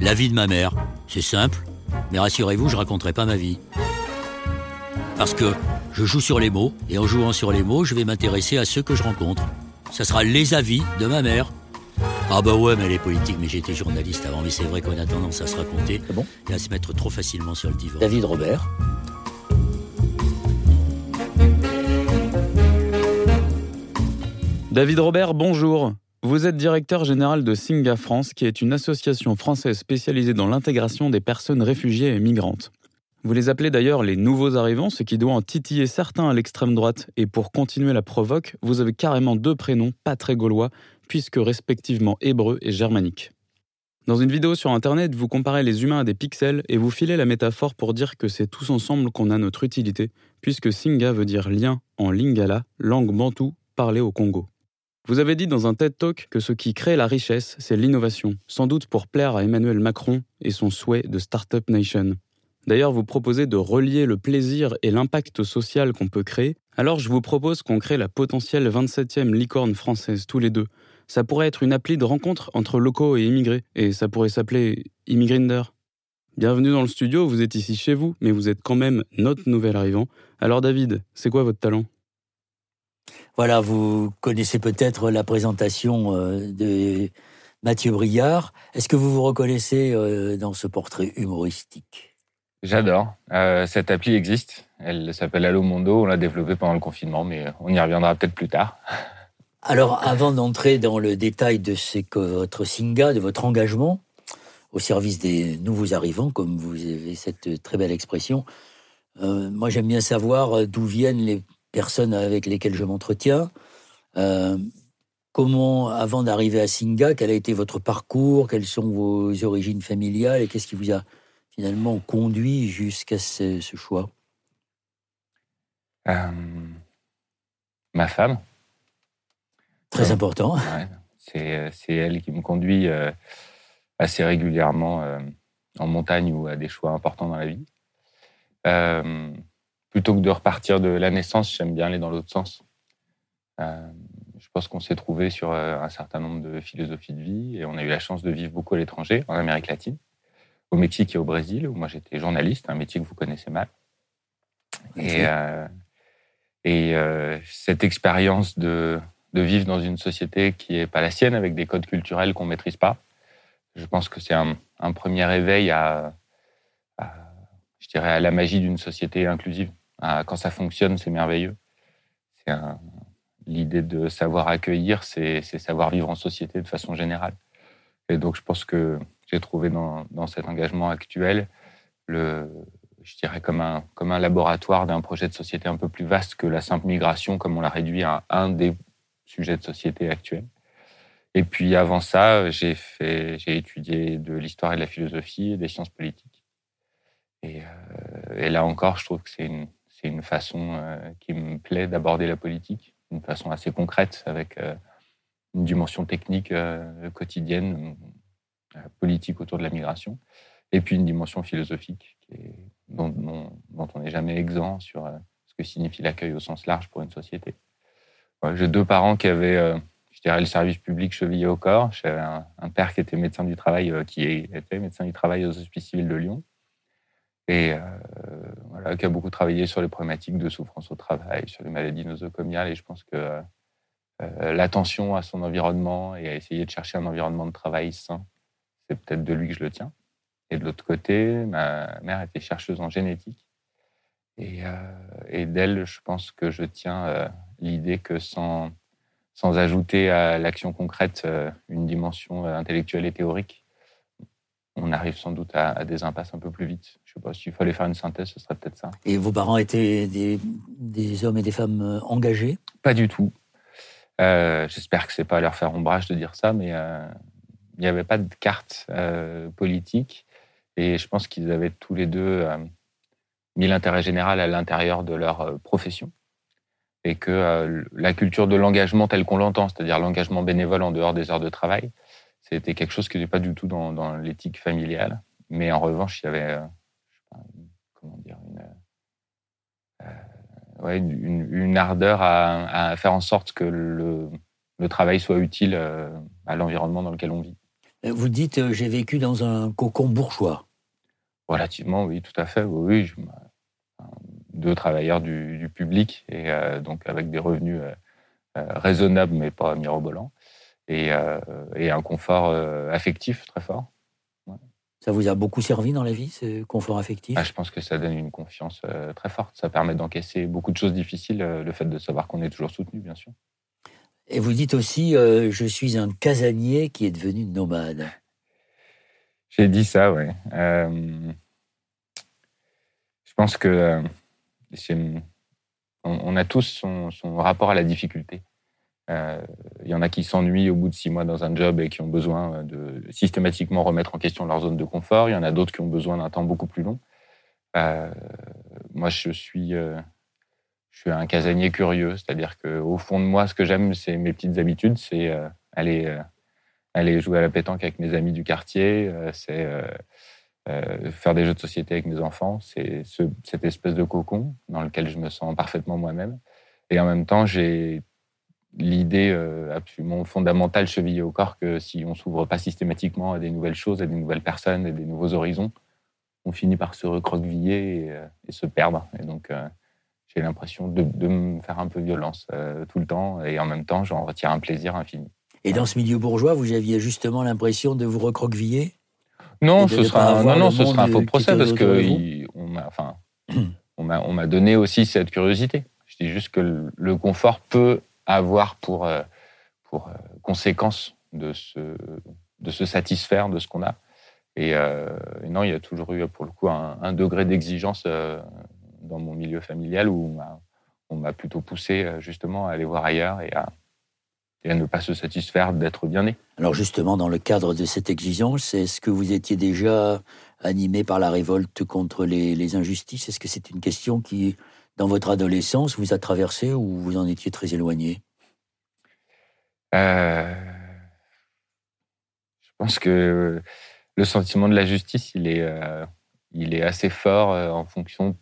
La vie de ma mère. C'est simple, mais rassurez-vous, je raconterai pas ma vie. Parce que je joue sur les mots, et en jouant sur les mots, je vais m'intéresser à ceux que je rencontre. Ça sera les avis de ma mère. Ah bah ouais, mais elle est politique, mais j'étais journaliste avant, mais c'est vrai qu'on a tendance à se raconter Ah bon? Et à se mettre trop facilement sur le divan. David Robert. David Robert, bonjour. Vous êtes directeur général de Singa France, qui est une association française spécialisée dans l'intégration des personnes réfugiées et migrantes. Vous les appelez d'ailleurs les nouveaux arrivants, ce qui doit en titiller certains à l'extrême droite. Et pour continuer la provoque, vous avez carrément deux prénoms pas très gaulois, puisque respectivement hébreu et germanique. Dans une vidéo sur Internet, vous comparez les humains à des pixels et vous filez la métaphore pour dire que c'est tous ensemble qu'on a notre utilité, puisque Singa veut dire lien en lingala, langue bantoue parlée au Congo. Vous avez dit dans un TED Talk que ce qui crée la richesse, c'est l'innovation, sans doute pour plaire à Emmanuel Macron et son souhait de Startup Nation. D'ailleurs, vous proposez de relier le plaisir et l'impact social qu'on peut créer. Alors, je vous propose qu'on crée la potentielle 27e licorne française tous les deux. Ça pourrait être une appli de rencontre entre locaux et immigrés, et ça pourrait s'appeler Immigrinder. Bienvenue dans le studio, vous êtes ici chez vous, mais vous êtes quand même notre nouvel arrivant. Alors David, c'est quoi votre talent? Voilà, vous connaissez peut-être la présentation euh, de Mathieu Briard. Est-ce que vous vous reconnaissez euh, dans ce portrait humoristique? J'adore. Euh, cette appli existe. Elle s'appelle Allo Mondo. On l'a développée pendant le confinement, mais on y reviendra peut-être plus tard. Alors, avant d'entrer dans le détail de ce que votre Singa, de votre engagement au service des nouveaux arrivants, comme vous avez cette très belle expression, euh, moi j'aime bien savoir d'où viennent les personnes avec lesquelles je m'entretiens. Euh, comment, avant d'arriver à Singa, quel a été votre parcours, quelles sont vos origines familiales et qu'est-ce qui vous a finalement conduit jusqu'à ce, ce choix? Euh, ma femme, Très Ouais. important. ouais, c'est elle qui me conduit euh, assez régulièrement euh, en montagne ou à des choix importants dans la vie. Plutôt que de repartir de la naissance, j'aime bien aller dans l'autre sens. Euh, je pense qu'on s'est trouvé sur euh, un certain nombre de philosophies de vie et on a eu la chance de vivre beaucoup à l'étranger, en Amérique latine, au Mexique et au Brésil, où moi j'étais journaliste, un métier que vous connaissez mal. Et, euh, et euh, cette expérience de, de vivre dans une société qui n'est pas la sienne, avec des codes culturels qu'on ne maîtrise pas, je pense que c'est un, un premier éveil à, à, je dirais, à la magie d'une société inclusive. Quand ça fonctionne, c'est merveilleux. L'idée de savoir accueillir, c'est savoir vivre en société de façon générale. Et donc, je pense que j'ai trouvé dans, cet engagement actuel je dirais, comme un, laboratoire d'un projet de société un peu plus vaste que la simple migration, comme on l'a réduit à un des sujets de société actuels. Et puis avant ça, j'ai étudié de l'histoire et de la philosophie des sciences politiques. Et, euh, et là encore, je trouve que c'est une, c'est une façon euh, qui me plaît d'aborder la politique, une façon assez concrète avec euh, une dimension technique euh, quotidienne, politique autour de la migration, et puis une dimension philosophique dont, on n'est jamais exempt sur ce que signifie l'accueil au sens large pour une société. J'ai deux parents qui avaient, je dirais, le service public chevillé au corps. J'avais un, un père qui était médecin du travail, qui était médecin du travail aux hospices civils de Lyon, et euh, voilà, qui a beaucoup travaillé sur les problématiques de souffrance au travail, sur les maladies nosocomiales. Et je pense que euh, euh, l'attention à son environnement et à essayer de chercher un environnement de travail sain, c'est peut-être de lui que je le tiens. Et de l'autre côté, ma mère était chercheuse en génétique. Et, d'elle, je pense que je tiens l'idée que sans, ajouter à l'action concrète une dimension intellectuelle et théorique, on arrive sans doute à, à des impasses un peu plus vite. Je sais pas, s'il fallait faire une synthèse, ce serait peut-être ça. Et vos parents étaient des, des hommes et des femmes euh, engagés? Pas du tout. Euh, J'espère que c'est pas à leur faire ombrage de dire ça, mais euh, il n'y avait pas de carte euh, politique. Et je pense qu'ils avaient tous les deux mis l'intérêt général à l'intérieur de leur profession. Et que la culture de l'engagement tel qu'on l'entend, c'est-à-dire l'engagement bénévole en dehors des heures de travail, c'était quelque chose qui n'était pas du tout dans, dans l'éthique familiale. Mais en revanche, il y avait, euh, je sais pas, une- comment dire, une, euh, ouais, une, une ardeur à, à faire en sorte que le, le travail soit utile euh, à l'environnement dans lequel on vit. Vous dites, j'ai vécu dans un cocon bourgeois. Relativement, oui, tout à fait. Oui, je, deux travailleurs du, public et donc avec des revenus raisonnables mais pas mirobolants et, et un confort affectif très fort. Ça vous a beaucoup servi dans la vie, ce confort affectif? Ah, Je pense que ça donne une confiance euh, très forte. Ça permet d'encaisser beaucoup de choses difficiles, euh, le fait de savoir qu'on est toujours soutenu, bien sûr. Et vous dites aussi, euh, je suis un casanier qui est devenu nomade. J'ai dit ça, oui. je pense que on, a tous son rapport à la difficulté. Il euh, y en a qui s'ennuient au bout de six mois dans un job et qui ont besoin de systématiquement remettre en question leur zone de confort. Il y en a d'autres qui ont besoin d'un temps beaucoup plus long. Euh, moi, je suis, euh, je suis un casanier curieux, c'est-à-dire qu'au fond de moi, ce que j'aime, c'est mes petites habitudes, c'est aller, aller jouer à la pétanque avec mes amis du quartier, c'est faire des jeux de société avec mes enfants, c'est cette espèce de cocon dans lequel je me sens parfaitement moi-même. Et en même temps, j'ai l'idée euh, absolument fondamentale chevillée au corps que si on s'ouvre pas systématiquement à des nouvelles choses, à des nouvelles personnes et des nouveaux horizons, on finit par se recroqueviller et, euh, se perdre. Et donc, euh, j'ai l'impression de, me faire un peu violence tout le temps et en même temps, j'en retire un plaisir infini. Et dans ce milieu bourgeois, vous aviez justement l'impression de vous recroqueviller? Non, ce sera, un, non, non, ce sera un faux procès parce que on m'a enfin, on m'a donné aussi cette curiosité. Je dis juste que le confort peut avoir pour, euh, pour euh, conséquence de se, de se satisfaire de ce qu'on a. Euh, et, non, il y a toujours eu, pour le coup, un, degré d'exigence dans mon milieu familial où on m'a plutôt poussé justement à aller voir ailleurs et à, et à ne pas se satisfaire d'être bien né. Alors justement, dans le cadre de cette exigence, est-ce que vous étiez déjà animé par la révolte contre les, les injustices? Est-ce que c'est une question qui, dans votre adolescence, vous a traversé ou vous en étiez très éloigné? Euh, Je pense que le sentiment de la justice, il est, euh, il est assez fort euh, en fonction,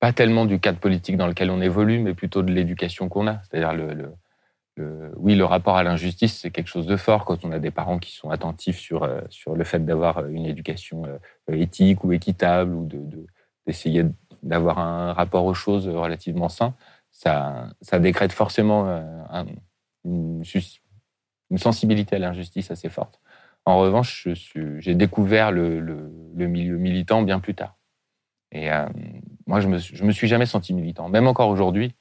pas tellement du cadre politique dans lequel on évolue, mais plutôt de l'éducation qu'on a. C'est-à-dire, oui, le rapport à l'injustice, c'est quelque chose de fort quand on a des parents qui sont attentifs sur, sur le fait d'avoir une éducation éthique ou équitable ou d'essayer de, d'avoir un rapport aux choses relativement sain, ça, ça décrète forcément euh, une, sensibilité à l'injustice assez forte. En revanche, j'ai découvert le, milieu militant bien plus tard. Et euh, moi, je me, je me suis jamais senti militant. Même encore aujourd'hui,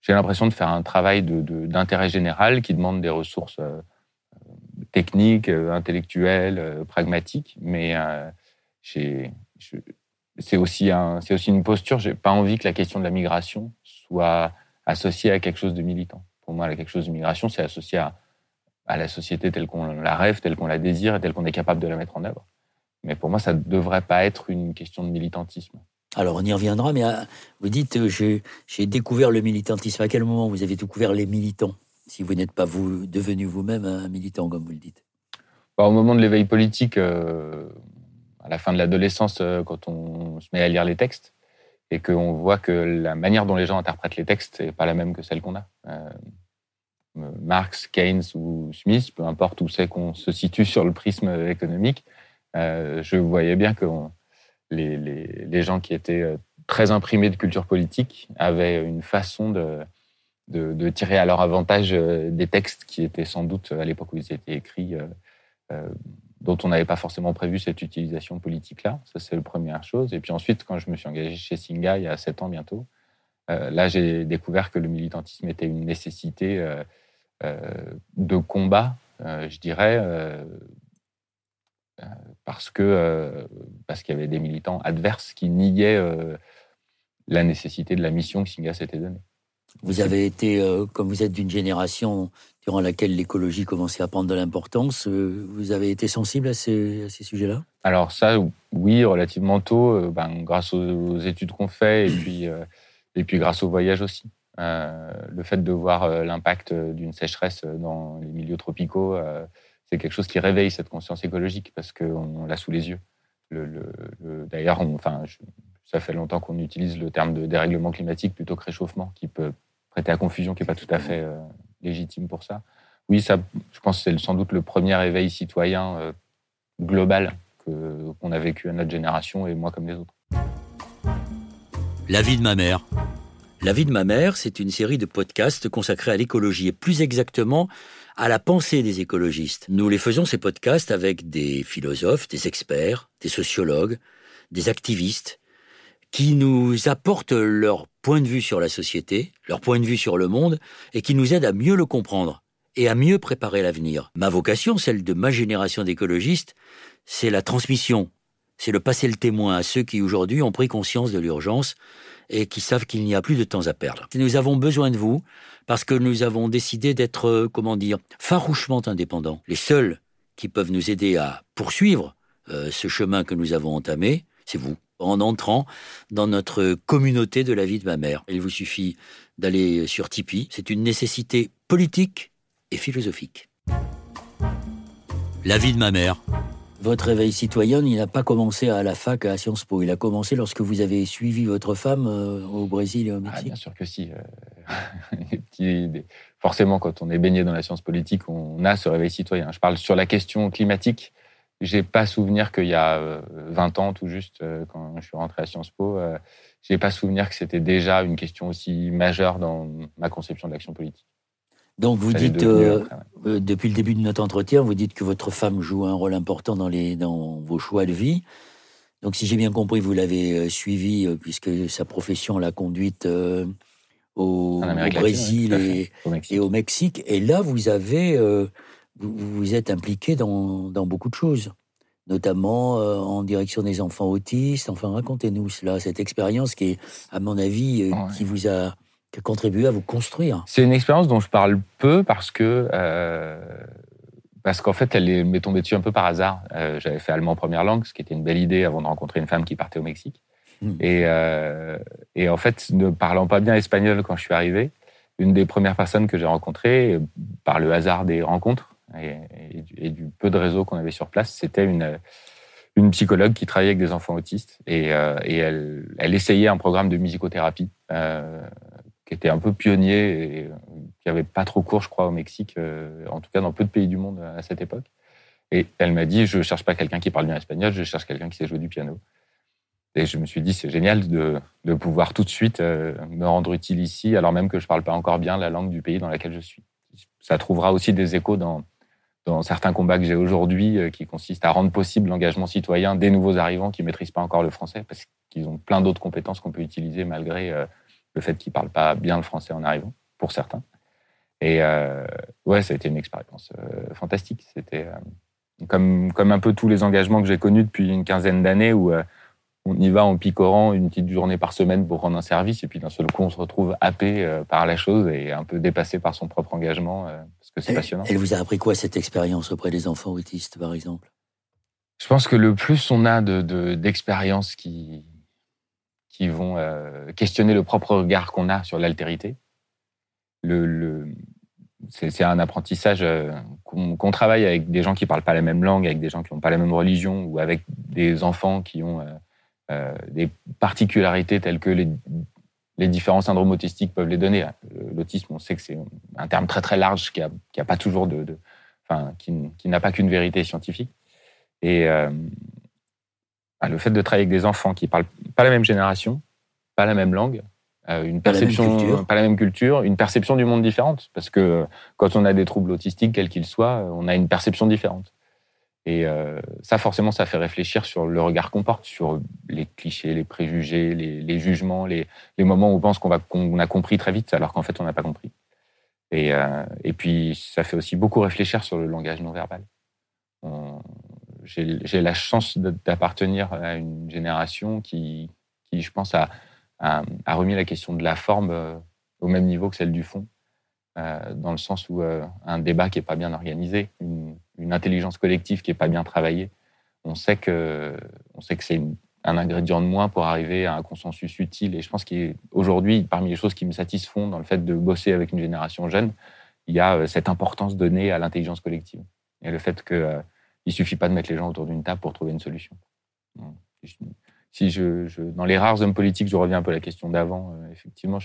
j'ai l'impression de faire un travail d'intérêt général qui demande des ressources euh, techniques, intellectuelles, pragmatiques. Mais j'ai c'est aussi, un, c'est aussi une posture. J'ai pas envie que la question de la migration soit associée à quelque chose de militant. Pour moi, quelque chose de migration, c'est associé à, à, la société telle qu'on la rêve, telle qu'on la désire et telle qu'on est capable de la mettre en œuvre. Mais pour moi, ça ne devrait pas être une question de militantisme. Alors, on y reviendra, mais euh, vous dites, euh, j'ai, j'ai découvert le militantisme. À quel moment vous avez découvert les militants, si vous n'êtes pas vous, devenu vous-même un militant, comme vous le dites? Bah, Au moment de l'éveil politique, euh, à la fin de l'adolescence, euh, quand on se met à lire les textes, et qu'on voit que la manière dont les gens interprètent les textes n'est pas la même que celle qu'on a. Euh, Marx, Keynes ou Smith, peu importe où c'est qu'on se situe sur le prisme économique, euh, je voyais bien que les, gens qui étaient très imprimés de culture politique avaient une façon de tirer à leur avantage des textes qui étaient sans doute, à l'époque où ils étaient écrits, dont on n'avait pas forcément prévu cette utilisation politique-là. Ça, c'est la première chose. Et puis ensuite, quand je me suis engagé chez Singa il y a sept ans bientôt, euh, là, j'ai découvert que le militantisme était une nécessité euh, euh, de combat, je dirais, parce parce qu'il y avait des militants adverses qui niaient la nécessité de la mission que Singa s'était donnée. Vous avez été, comme vous êtes d'une génération durant laquelle l'écologie commençait à prendre de l'importance. Euh, vous avez été sensible à ces, sujets-là? Alors ça, oui, relativement tôt, euh, ben, grâce aux, études qu'on fait et puis, euh, et puis grâce au voyage aussi. le fait de voir l'impact d'une sécheresse dans les milieux tropicaux, c'est quelque chose qui réveille cette conscience écologique parce qu'on l'a sous les yeux. Le, D'ailleurs, ça fait longtemps qu'on utilise le terme de dérèglement climatique plutôt que réchauffement, qui peut prêter à confusion, qui n'est pas tout à fait légitime pour ça. oui, ça, je pense que c'est sans doute le premier éveil citoyen global qu'on a vécu à notre génération et moi comme les autres. La vie de ma mère. La vie de ma mère, c'est une série de podcasts consacrés à l'écologie et plus exactement à la pensée des écologistes. Nous les faisons ces podcasts avec des philosophes, des experts, des sociologues, des activistes qui nous apportent leur point de vue sur la société, leur point de vue sur le monde et qui nous aident à mieux le comprendre et à mieux préparer l'avenir. Ma vocation, celle de ma génération d'écologistes, c'est la transmission, c'est le passer le témoin à ceux qui aujourd'hui ont pris conscience de l'urgence et qui savent qu'il n'y a plus de temps à perdre. Nous avons besoin de vous parce que nous avons décidé d'être, euh, comment dire, farouchement indépendants. Les seuls qui peuvent nous aider à poursuivre euh, ce chemin que nous avons entamé, c'est vous, en entrant dans notre communauté de la vie de ma mère. Il vous suffit d'aller sur Tipeee. C'est une nécessité politique et philosophique. La vie de ma mère. Votre réveil citoyen, il n'a pas commencé à la fac à Sciences Po. Il a commencé lorsque vous avez suivi votre femme euh, au Brésil et au ah, Mexique. bien sûr que si. Euh, forcément, quand on est baigné dans la science politique, on a ce réveil citoyen. Je parle sur la question climatique. J'ai pas souvenir qu'il y a 20 euh, ans, tout juste, quand je suis rentré à Sciences Po, j'ai pas souvenir que c'était déjà une question aussi majeure dans ma conception de l'action politique. Donc vous dites, euh, euh, depuis le début de notre entretien, vous dites que votre femme joue un rôle important dans, les, dans vos choix de vie. Donc si j'ai bien compris, vous l'avez euh, suivi puisque sa profession l'a conduite au, Brésil et, au Mexique. et, là, vous avez, vous, vous, êtes impliqué dans, dans, beaucoup de choses, notamment en direction des enfants autistes. Enfin, racontez-nous cela, cette expérience qui est, à mon avis, qui vous a qui a contribué à vous construire C'est une expérience dont je parle peu parce que euh, parce qu'en fait, elle m'est tombée dessus un peu par hasard. Euh, j'avais fait allemand première langue, ce qui était une belle idée avant de rencontrer une femme qui partait au Mexique. Hmm. Et, euh, et, en fait, ne parlant pas bien espagnol quand je suis arrivé, une des premières personnes que j'ai rencontrées, par le hasard des rencontres et, du, peu de réseau qu'on avait sur place, c'était une, psychologue qui travaillait avec des enfants autistes et, et elle, essayait un programme de musicothérapie qui était un peu pionnier et euh, qui avait pas trop cours, je crois, au Mexique, euh, en tout cas dans peu de pays du monde à cette époque. Et elle m'a dit, je cherche pas quelqu'un qui parle bien espagnol, je cherche quelqu'un qui sait jouer du piano. Et je me suis dit, c'est génial de, pouvoir tout de suite euh, me rendre utile ici, alors même que je parle pas encore bien la langue du pays dans lequel je suis. Ça trouvera aussi des échos dans, dans certains combats que j'ai aujourd'hui, qui consistent à rendre possible l'engagement citoyen des nouveaux arrivants qui maîtrisent pas encore le français, parce qu'ils ont plein d'autres compétences qu'on peut utiliser malgré le fait qu'ils ne parlent pas bien le français en arrivant, pour certains. Et euh, ouais, ça a été une expérience euh, fantastique. C'était euh, comme, comme un peu tous les engagements que j'ai connus depuis une quinzaine d'années où on y va en picorant une petite journée par semaine pour rendre un service et puis d'un seul coup on se retrouve happé par la chose et un peu dépassé par son propre engagement parce que c'est passionnant. Elle vous a appris quoi cette expérience auprès des enfants autistes par exemple? Je pense que le plus on a d'expériences de, qui, qui vont euh, questionner le propre regard qu'on a sur l'altérité. Le, c'est un apprentissage euh, qu'on travaille avec des gens qui parlent pas la même langue, avec des gens qui n'ont pas la même religion, ou avec des enfants qui ont euh, des particularités telles que les, les, différents syndromes autistiques peuvent les donner. L'autisme, on sait que c'est un terme très très large qui n'a pas toujours de, enfin, qui, qui n'a pas qu'une vérité scientifique. Et ah, le fait de travailler avec des enfants qui parlent pas la même génération, pas la même langue, euh, une perception, pas la, même culture, une perception du monde différente. Parce que quand on a des troubles autistiques, quels qu'ils soient, on a une perception différente. Et euh, ça, forcément, ça fait réfléchir sur le regard qu'on porte, sur les clichés, les préjugés, les, jugements, les, moments où on pense qu'on a compris très vite, alors qu'en fait, on n'a pas compris. Et, euh, puis, ça fait aussi beaucoup réfléchir sur le langage non verbal j'ai la chance d'appartenir à une génération qui, je pense, a, remis la question de la forme euh, au même niveau que celle du fond, dans le sens où un débat qui n'est pas bien organisé, intelligence collective qui n'est pas bien travaillée, on sait que, que c'est un ingrédient de moins pour arriver à un consensus utile. Et je pense qu'aujourd'hui, parmi les choses qui me satisfont dans le fait de bosser avec une génération jeune, il y a cette importance donnée à l'intelligence collective. Et le fait que il suffit pas de mettre les gens autour d'une table pour trouver une solution. Si je, dans les rares hommes politiques, je reviens un peu à la question d'avant, euh, effectivement,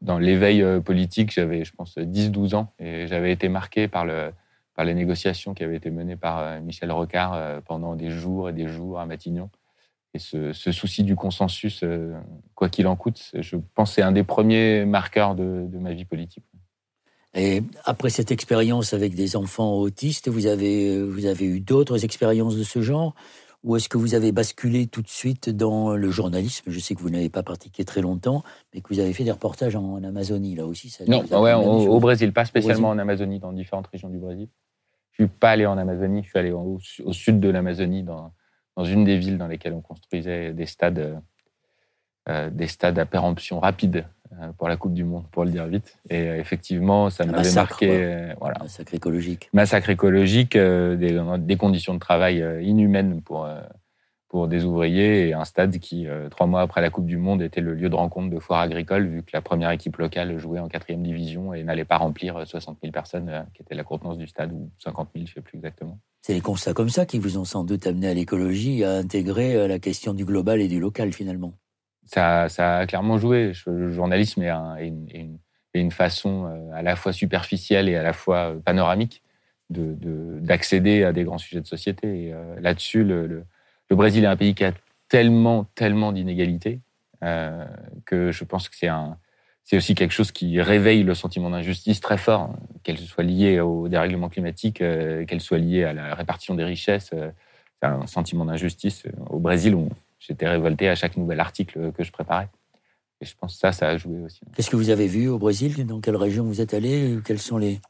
dans l'éveil politique, j'avais, je pense, 10-12 ans et j'avais été marqué par, le, par les négociations qui avaient été menées par Michel Rocard pendant des jours et des jours à Matignon. Et ce, souci du consensus, quoi qu'il en coûte, je pense c'est un des premiers marqueurs de, de ma vie politique. Et après cette expérience avec des enfants autistes, vous avez, vous avez eu d'autres expériences de ce genre? Ou est-ce que vous avez basculé tout de suite dans le journalisme? Je sais que vous n'avez pas pratiqué très longtemps, mais que vous avez fait des reportages en, Amazonie, là aussi. Ça, non, ouais, au, Brésil, pas spécialement en Amazonie, dans différentes régions du Brésil. Je ne suis pas allé en Amazonie, je suis allé au, sud de l'Amazonie, dans, dans une des villes dans lesquelles on construisait des stades, euh, des stades à péremption rapide euh, pour la Coupe du Monde, pour le dire vite. Et euh, effectivement, ça m'avait marqué. Euh, voilà. Massacre écologique. Massacre écologique, des, conditions de travail inhumaines pour, pour des ouvriers et un stade qui, trois mois après la Coupe du Monde, était le lieu de rencontre de foires agricoles, vu que la première équipe locale jouait en quatrième division et n'allait pas remplir 60 000 personnes, qui était la contenance du stade, ou 50 000, je ne sais plus exactement. C'est les constats comme ça qui vous ont sans doute amené à l'écologie, à intégrer la question du global et du local finalement ça, a clairement joué. Le journalisme est, une, façon euh, à la fois superficielle et à la fois euh, panoramique d'accéder de, à des grands sujets de société. Euh, là-dessus, le, Brésil est un pays qui a tellement, tellement d'inégalités que je pense que c'est aussi quelque chose qui réveille le sentiment d'injustice très fort, qu'elle soit liée au dérèglement climatique, qu'elle soit liée à la répartition des richesses. c'est un sentiment d'injustice. Au Brésil, on, j'étais révolté à chaque nouvel article que je préparais. Et je pense que ça, ça a joué aussi. Qu'est-ce que vous avez vu au Brésil? Dans quelle région vous êtes allé? Quels sont les...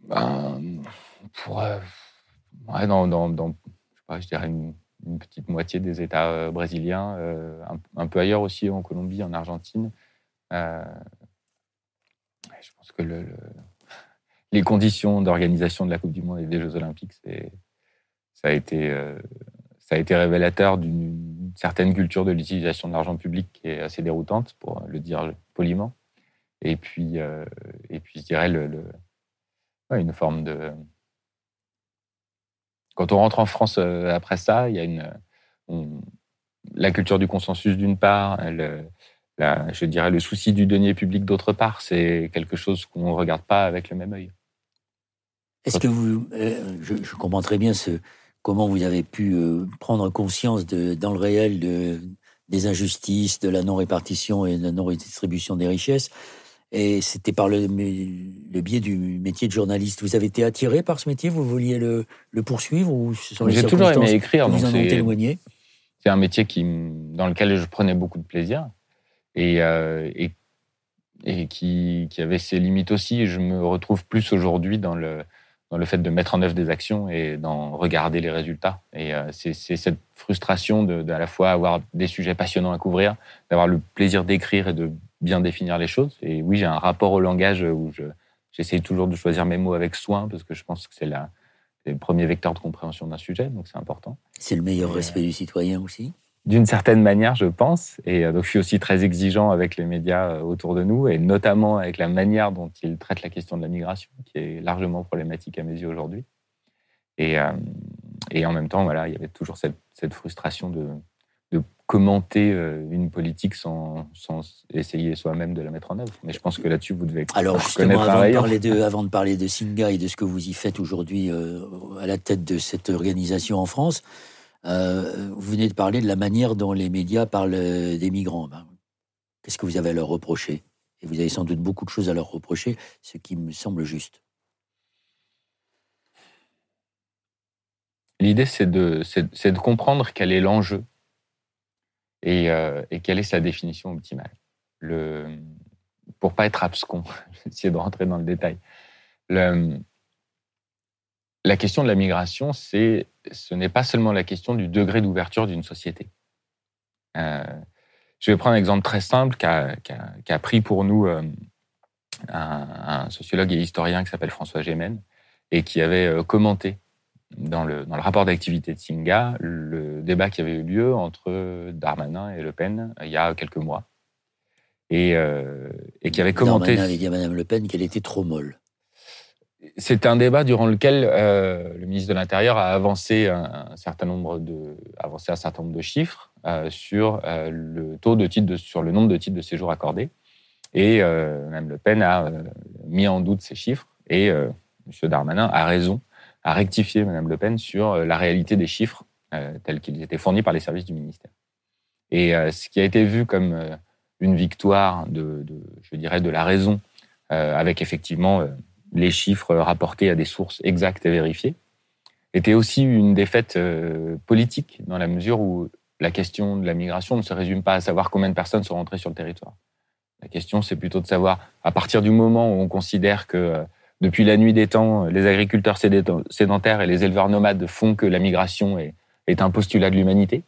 Ben, pour, euh, dans, dans, dans je, dirais une, petite moitié des États euh, brésiliens, euh, un, peu ailleurs aussi, en Colombie, en Argentine. je pense que le, les conditions d'organisation de la Coupe du Monde et des Jeux Olympiques, ça a été ça a été révélateur d'une certaine culture de l'utilisation de l'argent public qui est assez déroutante, pour le dire poliment. Et puis, euh, et puis je dirais le, une forme de. Quand on rentre en France euh, après ça, il y a une, la culture du consensus d'une part, je dirais le souci du denier public d'autre part. C'est quelque chose qu'on ne regarde pas avec le même œil. Est-ce que vous, euh, je, je, comprends très bien ce, comment vous avez pu euh, prendre conscience de, dans le réel de, des injustices, de la non-répartition et de la non-redistribution des richesses. Et c'était par le, le, biais du métier de journaliste. Vous avez été attiré par ce métier? Vous vouliez le, le poursuivre ou J'ai toujours aimé écrire. Vous en éloigné C'est un métier qui, dans lequel je prenais beaucoup de plaisir et, euh, et, et qui, qui, avait ses limites aussi. Je me retrouve plus aujourd'hui dans le, dans le fait de mettre en œuvre des actions et d'en regarder les résultats. Et euh, c'est cette frustration de, à la fois avoir des sujets passionnants à couvrir, d'avoir le plaisir d'écrire et de bien définir les choses. Et oui, j'ai un rapport au langage où j'essaie toujours de choisir mes mots avec soin parce que je pense que c'est le premier vecteur de compréhension d'un sujet, donc c'est important. C'est le meilleur respect du citoyen aussi? D'une certaine manière, je pense. Et euh, donc, je suis aussi très exigeant avec les médias euh, autour de nous, et notamment avec la manière dont ils traitent la question de la migration, qui est largement problématique à mes yeux aujourd'hui. Et, euh, et, en même temps, voilà, il y avait toujours cette, cette frustration de, de, commenter une politique sans, sans essayer soi-même de la mettre en œuvre. Mais je pense que là-dessus, vous devez Alors, justement, avant de, parler de, avant de parler de Singa et de ce que vous y faites aujourd'hui à la tête de cette organisation en France, euh, vous venez de parler de la manière dont les médias parlent euh, des migrants. Ben, qu'est-ce que vous avez à leur reprocher? Et vous avez sans doute beaucoup de choses à leur reprocher, ce qui me semble juste. L'idée, c'est de, comprendre quel est l'enjeu et, euh, et, quelle est sa définition optimale. Le, pour pas être abscon, essayer de rentrer dans le détail. La question de la migration, c'est, ce n'est pas seulement la question du degré d'ouverture d'une société. Euh, je vais prendre un exemple très simple qu'a pris pour nous euh, un, sociologue et historien qui s'appelle François Gémen et qui avait euh, commenté dans le, dans le rapport d'activité de Singa le débat qui avait eu lieu entre Darmanin et Le Pen il y a quelques mois. Et, et qui avait commenté. Darmanin avait dit à Mme Le Pen qu'elle était trop molle. C'est un débat durant lequel euh, le ministre de l'Intérieur a avancé un, certain nombre de, avancé un certain nombre de chiffres euh, sur euh, le taux de sur le nombre de titres de séjour accordés, Et Mme Le Pen a mis en doute ces chiffres et M. Darmanin a raison, a rectifié Mme Le Pen sur la réalité des chiffres tels qu'ils étaient fournis par les services du ministère. Et ce qui a été vu comme une victoire de, je dirais, de la raison, avec effectivement les chiffres rapportés à des sources exactes et vérifiées, était aussi une défaite euh, politique dans la mesure où la question de la migration ne se résume pas à savoir combien de personnes sont rentrées sur le territoire. La question, c'est plutôt de savoir, à partir du moment où on considère que euh, depuis la nuit des temps, les agriculteurs sédentaires et les éleveurs nomades font que la migration est, est un postulat de l'humanité,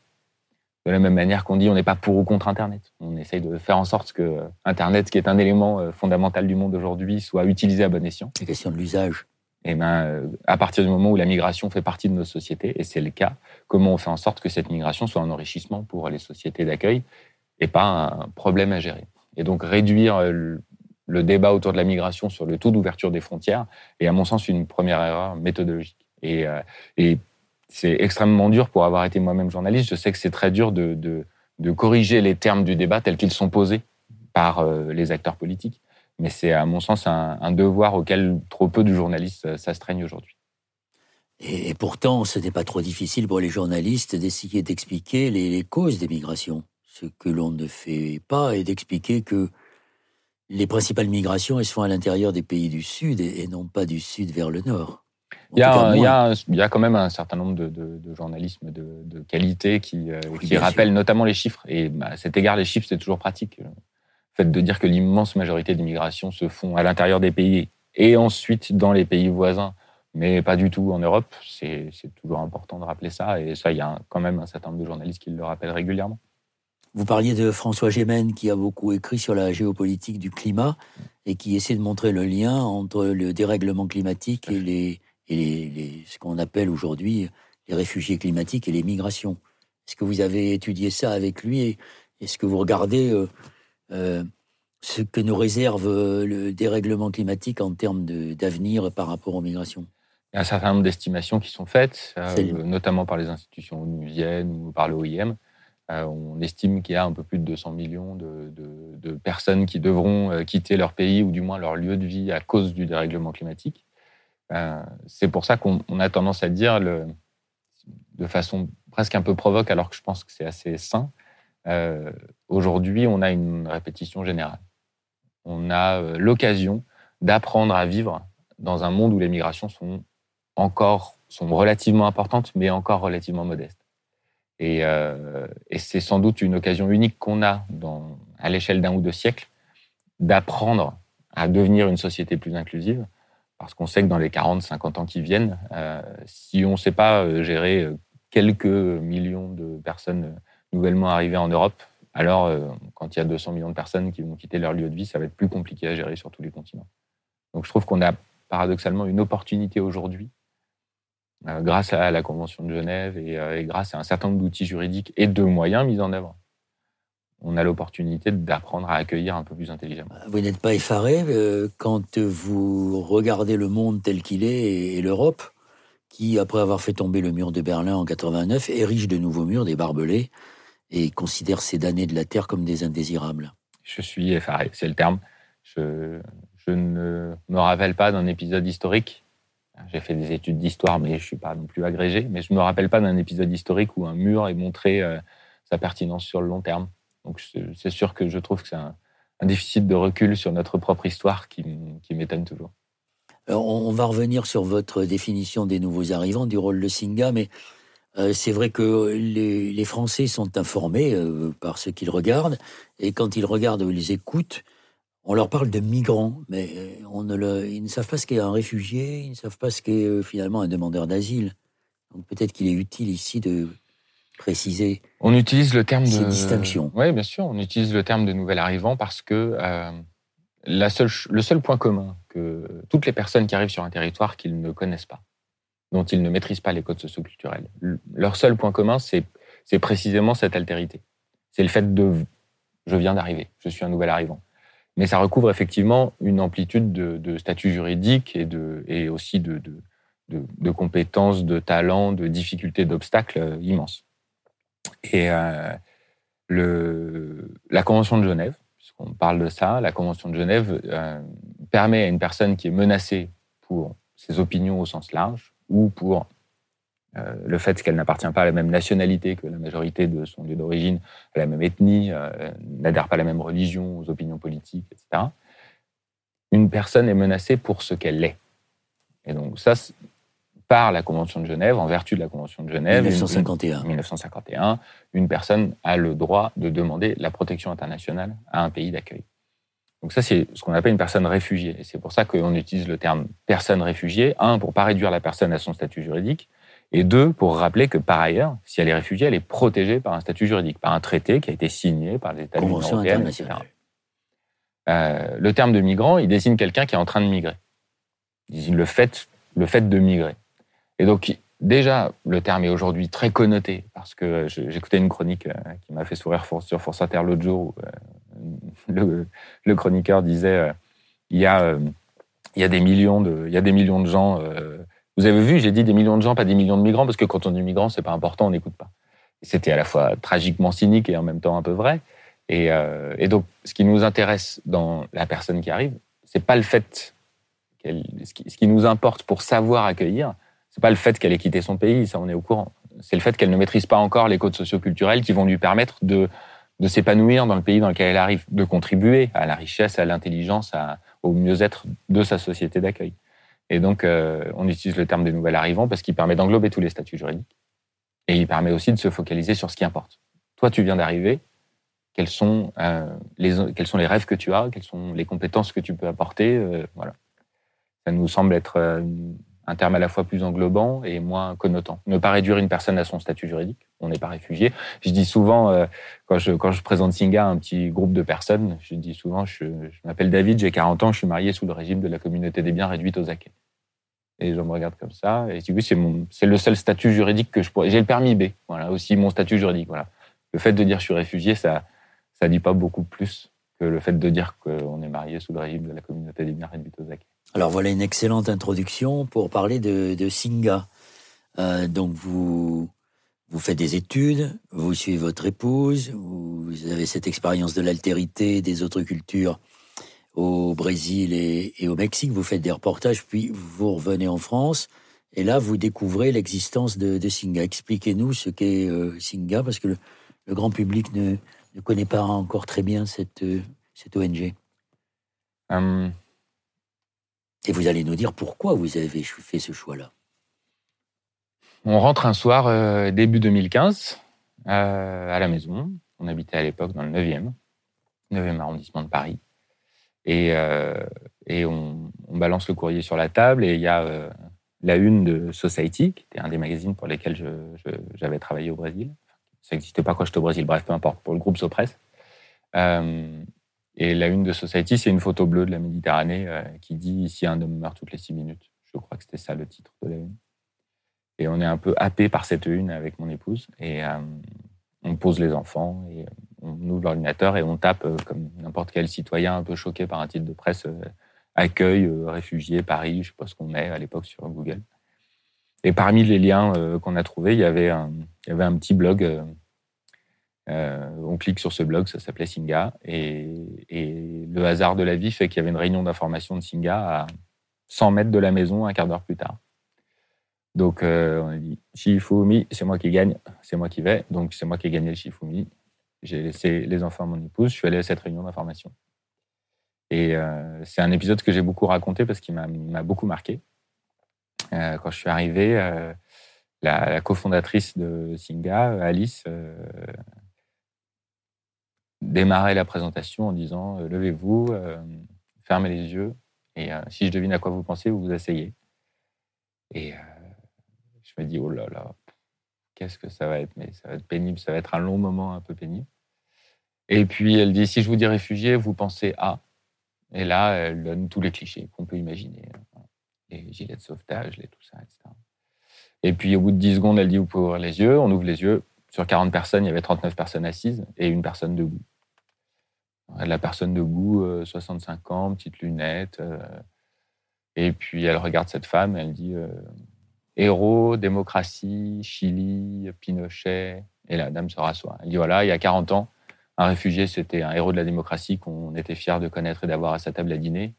de la même manière qu'on dit on n'est pas pour ou contre Internet. On essaye de faire en sorte que euh, Internet, qui est un élément fondamental du monde aujourd'hui, soit utilisé à bon escient. La question de l'usage eh ben, euh, à partir du moment où la migration fait partie de nos sociétés, et c'est le cas, comment on fait en sorte que cette migration soit un enrichissement pour les sociétés d'accueil et pas un problème à gérer? Et donc réduire euh, le débat autour de la migration sur le taux d'ouverture des frontières est à mon sens une première erreur méthodologique. Et, euh, et c'est extrêmement dur pour avoir été moi-même journaliste. Je sais que c'est très dur de, de, corriger les termes du débat tels qu'ils sont posés par les acteurs politiques mais c'est à mon sens un, devoir auquel trop peu de journalistes euh, s'astreignent aujourd'hui. Et, pourtant, ce n'est pas trop difficile pour les journalistes d'essayer d'expliquer les, causes des migrations. Ce que l'on ne fait pas est d'expliquer que les principales migrations, elles se à l'intérieur des pays du Sud et, non pas du Sud vers le Nord. Il y, a, il, y a, quand même un certain nombre de, de, journalisme de, qualité qui, euh, qui rappellent notamment les chiffres. Et bah, à cet égard, les chiffres, c'est toujours pratique fait de dire que l'immense majorité des migrations se font à l'intérieur des pays et ensuite dans les pays voisins, mais pas du tout en Europe, c'est toujours important de rappeler ça. Et ça, il y a quand même un certain nombre de journalistes qui le rappellent régulièrement. Vous parliez de François Gémen qui a beaucoup écrit sur la géopolitique du climat et qui essaie de montrer le lien entre le dérèglement climatique et, les, et les, ce qu'on appelle aujourd'hui les réfugiés climatiques et les migrations. Est-ce que vous avez étudié ça avec lui Est-ce que vous regardez euh, euh, ce que nous réserve euh, le dérèglement climatique en termes d'avenir par rapport aux migrations? Il y a un certain nombre d'estimations qui sont faites, euh, notamment par les institutions onusiennes ou par l'OIM. on estime qu'il y a un peu plus de 200 millions de, personnes qui devront quitter leur pays ou du moins leur lieu de vie à cause du dérèglement climatique. C'est pour ça qu'on a tendance à dire de façon presque un peu provoque, alors que je pense que c'est assez sain, euh, aujourd'hui, on a une répétition générale. On a euh, l'occasion d'apprendre à vivre dans un monde où les migrations sont encore sont relativement importantes, mais encore relativement modestes. Et, euh, c'est sans doute une occasion unique qu'on a à l'échelle d'un ou deux siècles d'apprendre à devenir une société plus inclusive, parce qu'on sait que dans les 40, 50 ans qui viennent, euh, si on ne sait pas gérer quelques millions de personnes nouvellement arrivés en Europe. Alors, euh, quand il y a 200 millions de personnes qui vont quitter leur lieu de vie, ça va être plus compliqué à gérer sur tous les continents. Donc, je trouve qu'on a paradoxalement une opportunité aujourd'hui, euh, grâce à la Convention de Genève euh, et, grâce à un certain nombre d'outils juridiques et de moyens mis en œuvre. On a l'opportunité d'apprendre à accueillir un peu plus intelligemment. Vous n'êtes pas effaré quand vous regardez le monde tel qu'il est et l'Europe qui, après avoir fait tomber le mur de Berlin en 89, érige de nouveaux murs, des barbelés, et considère ces damnés de la terre comme des indésirables? Je suis effaré, c'est le terme. Je, je, ne me rappelle pas d'un épisode historique. J'ai fait des études d'histoire, mais je ne suis pas non plus agrégé. Mais je ne me rappelle pas d'un épisode historique où un mur ait montré euh, sa pertinence sur le long terme. Donc c'est sûr que je trouve que c'est un, déficit de recul sur notre propre histoire qui, m'étonne toujours. Alors, on va revenir sur votre définition des nouveaux arrivants, du rôle de Singa, mais euh, c'est vrai que les, Français sont informés euh, par ce qu'ils regardent, et quand ils regardent ou ils écoutent, on leur parle de migrants, mais euh, ils ne savent pas ce qu'est un réfugié, ils ne savent pas ce qu'est finalement un demandeur d'asile. Donc peut-être qu'il est utile ici de préciser. On utilise le terme ces de distinctions. Oui, bien sûr, on utilise le terme de nouvel arrivant parce que la seule, le seul point commun que toutes les personnes qui arrivent sur un territoire qu'ils ne connaissent pas, dont ils ne maîtrisent pas les codes socioculturels. Leur seul point commun, c'est précisément cette altérité. C'est le fait de je viens d'arriver, je suis un nouvel arrivant. Mais ça recouvre effectivement une amplitude de, de statuts juridiques et, de, et aussi de, de, de, compétences, de talents, de difficultés, d'obstacles euh, immenses. Et euh, la Convention de Genève, on parle de ça, la Convention de Genève permet à une personne qui est menacée pour ses opinions au sens large ou pour euh, le fait qu'elle n'appartient pas à la même nationalité que la majorité de son lieu d'origine, à la même ethnie, euh, n'adhère pas à la même religion, aux opinions politiques, etc. Une personne est menacée pour ce qu'elle est. Et donc ça, par la Convention de Genève, en vertu de la Convention de Genève, 1951. Une, 1951, une personne a le droit de demander la protection internationale à un pays d'accueil. Donc ça, c'est ce qu'on appelle une personne réfugiée. Et c'est pour ça qu'on utilise le terme personne réfugiée, un, pour pas réduire la personne à son statut juridique, et deux, pour rappeler que par ailleurs, si elle est réfugiée, elle est protégée par un statut juridique, par un traité qui a été signé par les États européenne, etc. Euh, le terme de migrant, il désigne quelqu'un qui est en train de migrer. Il désigne le fait, le fait de migrer. Et donc, déjà, le terme est aujourd'hui très connoté, parce que j'écoutais une chronique euh, qui m'a fait sourire sur Force Inter l'autre jour, où euh, le, chroniqueur disait il, y a, il, y a des millions de, il y a des millions de gens vous avez vu, j'ai dit des millions de gens, pas des millions de migrants, parce que quand on dit migrants, c'est pas important, on n'écoute pas. C'était à la fois tragiquement cynique et en même temps un peu vrai. Et, euh, donc, ce qui nous intéresse dans la personne qui arrive, c'est pas le fait ce qui nous importe pour savoir accueillir, c'est pas le fait qu'elle ait quitté son pays, ça on est au courant. C'est le fait qu'elle ne maîtrise pas encore les codes socioculturels qui vont lui permettre de, de s'épanouir dans le pays dans lequel elle arrive, de contribuer à la richesse, à l'intelligence, au mieux-être de sa société d'accueil. Et donc, euh, on utilise le terme des nouvelles arrivants parce qu'il permet d'englober tous les statuts juridiques. Et il permet aussi de se focaliser sur ce qui importe. Toi, tu viens d'arriver. Quels sont, euh, les, quels sont les rêves que tu as? Quelles sont les compétences que tu peux apporter? Euh, Voilà. Ça nous semble être un terme à la fois plus englobant et moins connotant. Ne pas réduire une personne à son statut juridique. On n'est pas réfugié. Je dis souvent, quand, je, quand je présente Singa à un petit groupe de personnes, je dis souvent, je, je m'appelle David, j'ai 40 ans, je suis marié sous le régime de la communauté des biens réduite aux acquets. Et gens me regardent comme ça. Et du coup, c'est, le seul statut juridique que je pourrais. J'ai le permis B, voilà, aussi mon statut juridique. Voilà. Le fait de dire je suis réfugié, ça ça dit pas beaucoup plus le fait de dire qu'on est marié sous le régime de la communauté des biens réduits aux acquis. Alors voilà une excellente introduction pour parler de, Singa. Euh, donc vous, vous faites des études, vous suivez votre épouse, vous avez cette expérience de l'altérité des autres cultures au Brésil et, au Mexique, vous faites des reportages, puis vous revenez en France, et là, vous découvrez l'existence de, de, Singa. Expliquez-nous ce qu'est euh, Singa, parce que le, grand public ne, ne, connaît pas encore très bien cette, euh, cette ONG. Hum. Et vous allez nous dire pourquoi vous avez fait ce choix-là. On rentre un soir, euh, début 2015, à la maison. On habitait à l'époque dans le 9e, 9e arrondissement de Paris. Et, euh, et on, on, balance le courrier sur la table et il y a euh, la une de Society, qui était un des magazines pour lesquels j'avais travaillé au Brésil. Ça n'existait pas quand j'étais au Brésil, bref, peu importe, pour le groupe Sopress. Euh, et la une de Society, c'est une photo bleue de la Méditerranée euh, qui dit Ici, un homme meurt toutes les six minutes. Je crois que c'était ça le titre de la une. Et on est un peu happé par cette une avec mon épouse. Et euh, on pose les enfants et on ouvre l'ordinateur et on tape euh, comme n'importe quel citoyen un peu choqué par un titre de presse euh, accueil euh, réfugiés Paris, je sais pas ce qu'on met à l'époque sur Google. Et parmi les liens qu'on a trouvés, il y avait un, petit blog. on clique sur ce blog, ça s'appelait Singa, et, le hasard de la vie fait qu'il y avait une réunion d'information de Singa à 100 mètres de la maison un quart d'heure plus tard. Donc on a dit Shifumi, c'est moi qui gagne, c'est moi qui vais, donc c'est moi qui ai gagné le Shifumi. J'ai laissé les enfants à mon épouse, je suis allé à cette réunion d'information. Et euh, c'est un épisode que j'ai beaucoup raconté parce qu'il m'a beaucoup marqué. Euh, quand je suis arrivé, euh, la, cofondatrice de Singa, Alice, démarrait la présentation en disant Levez-vous, fermez les yeux, et si je devine à quoi vous pensez, vous vous asseyez. Et je me dis Oh là là, qu'est-ce que ça va être Mais ça va être pénible, ça va être un long moment un peu pénible. Et puis elle dit, si je vous dis réfugié, vous pensez à. Et là, elle donne tous les clichés qu'on peut imaginer. Les gilets de sauvetage, les tout ça, etc. Et puis au bout de 10 secondes, elle dit, vous pouvez ouvrir les yeux. On ouvre les yeux. Sur 40 personnes, il y avait 39 personnes assises et une personne debout. La personne debout, 65 euh, ans, petite lunette. Euh, et puis elle regarde cette femme, elle dit euh, héros, démocratie, Chili, Pinochet. Et la dame se rassoit. Elle dit voilà, il y a 40 ans, Un réfugié, c'était un héros de la démocratie qu'on était fier de connaître et d'avoir à sa table à dîner.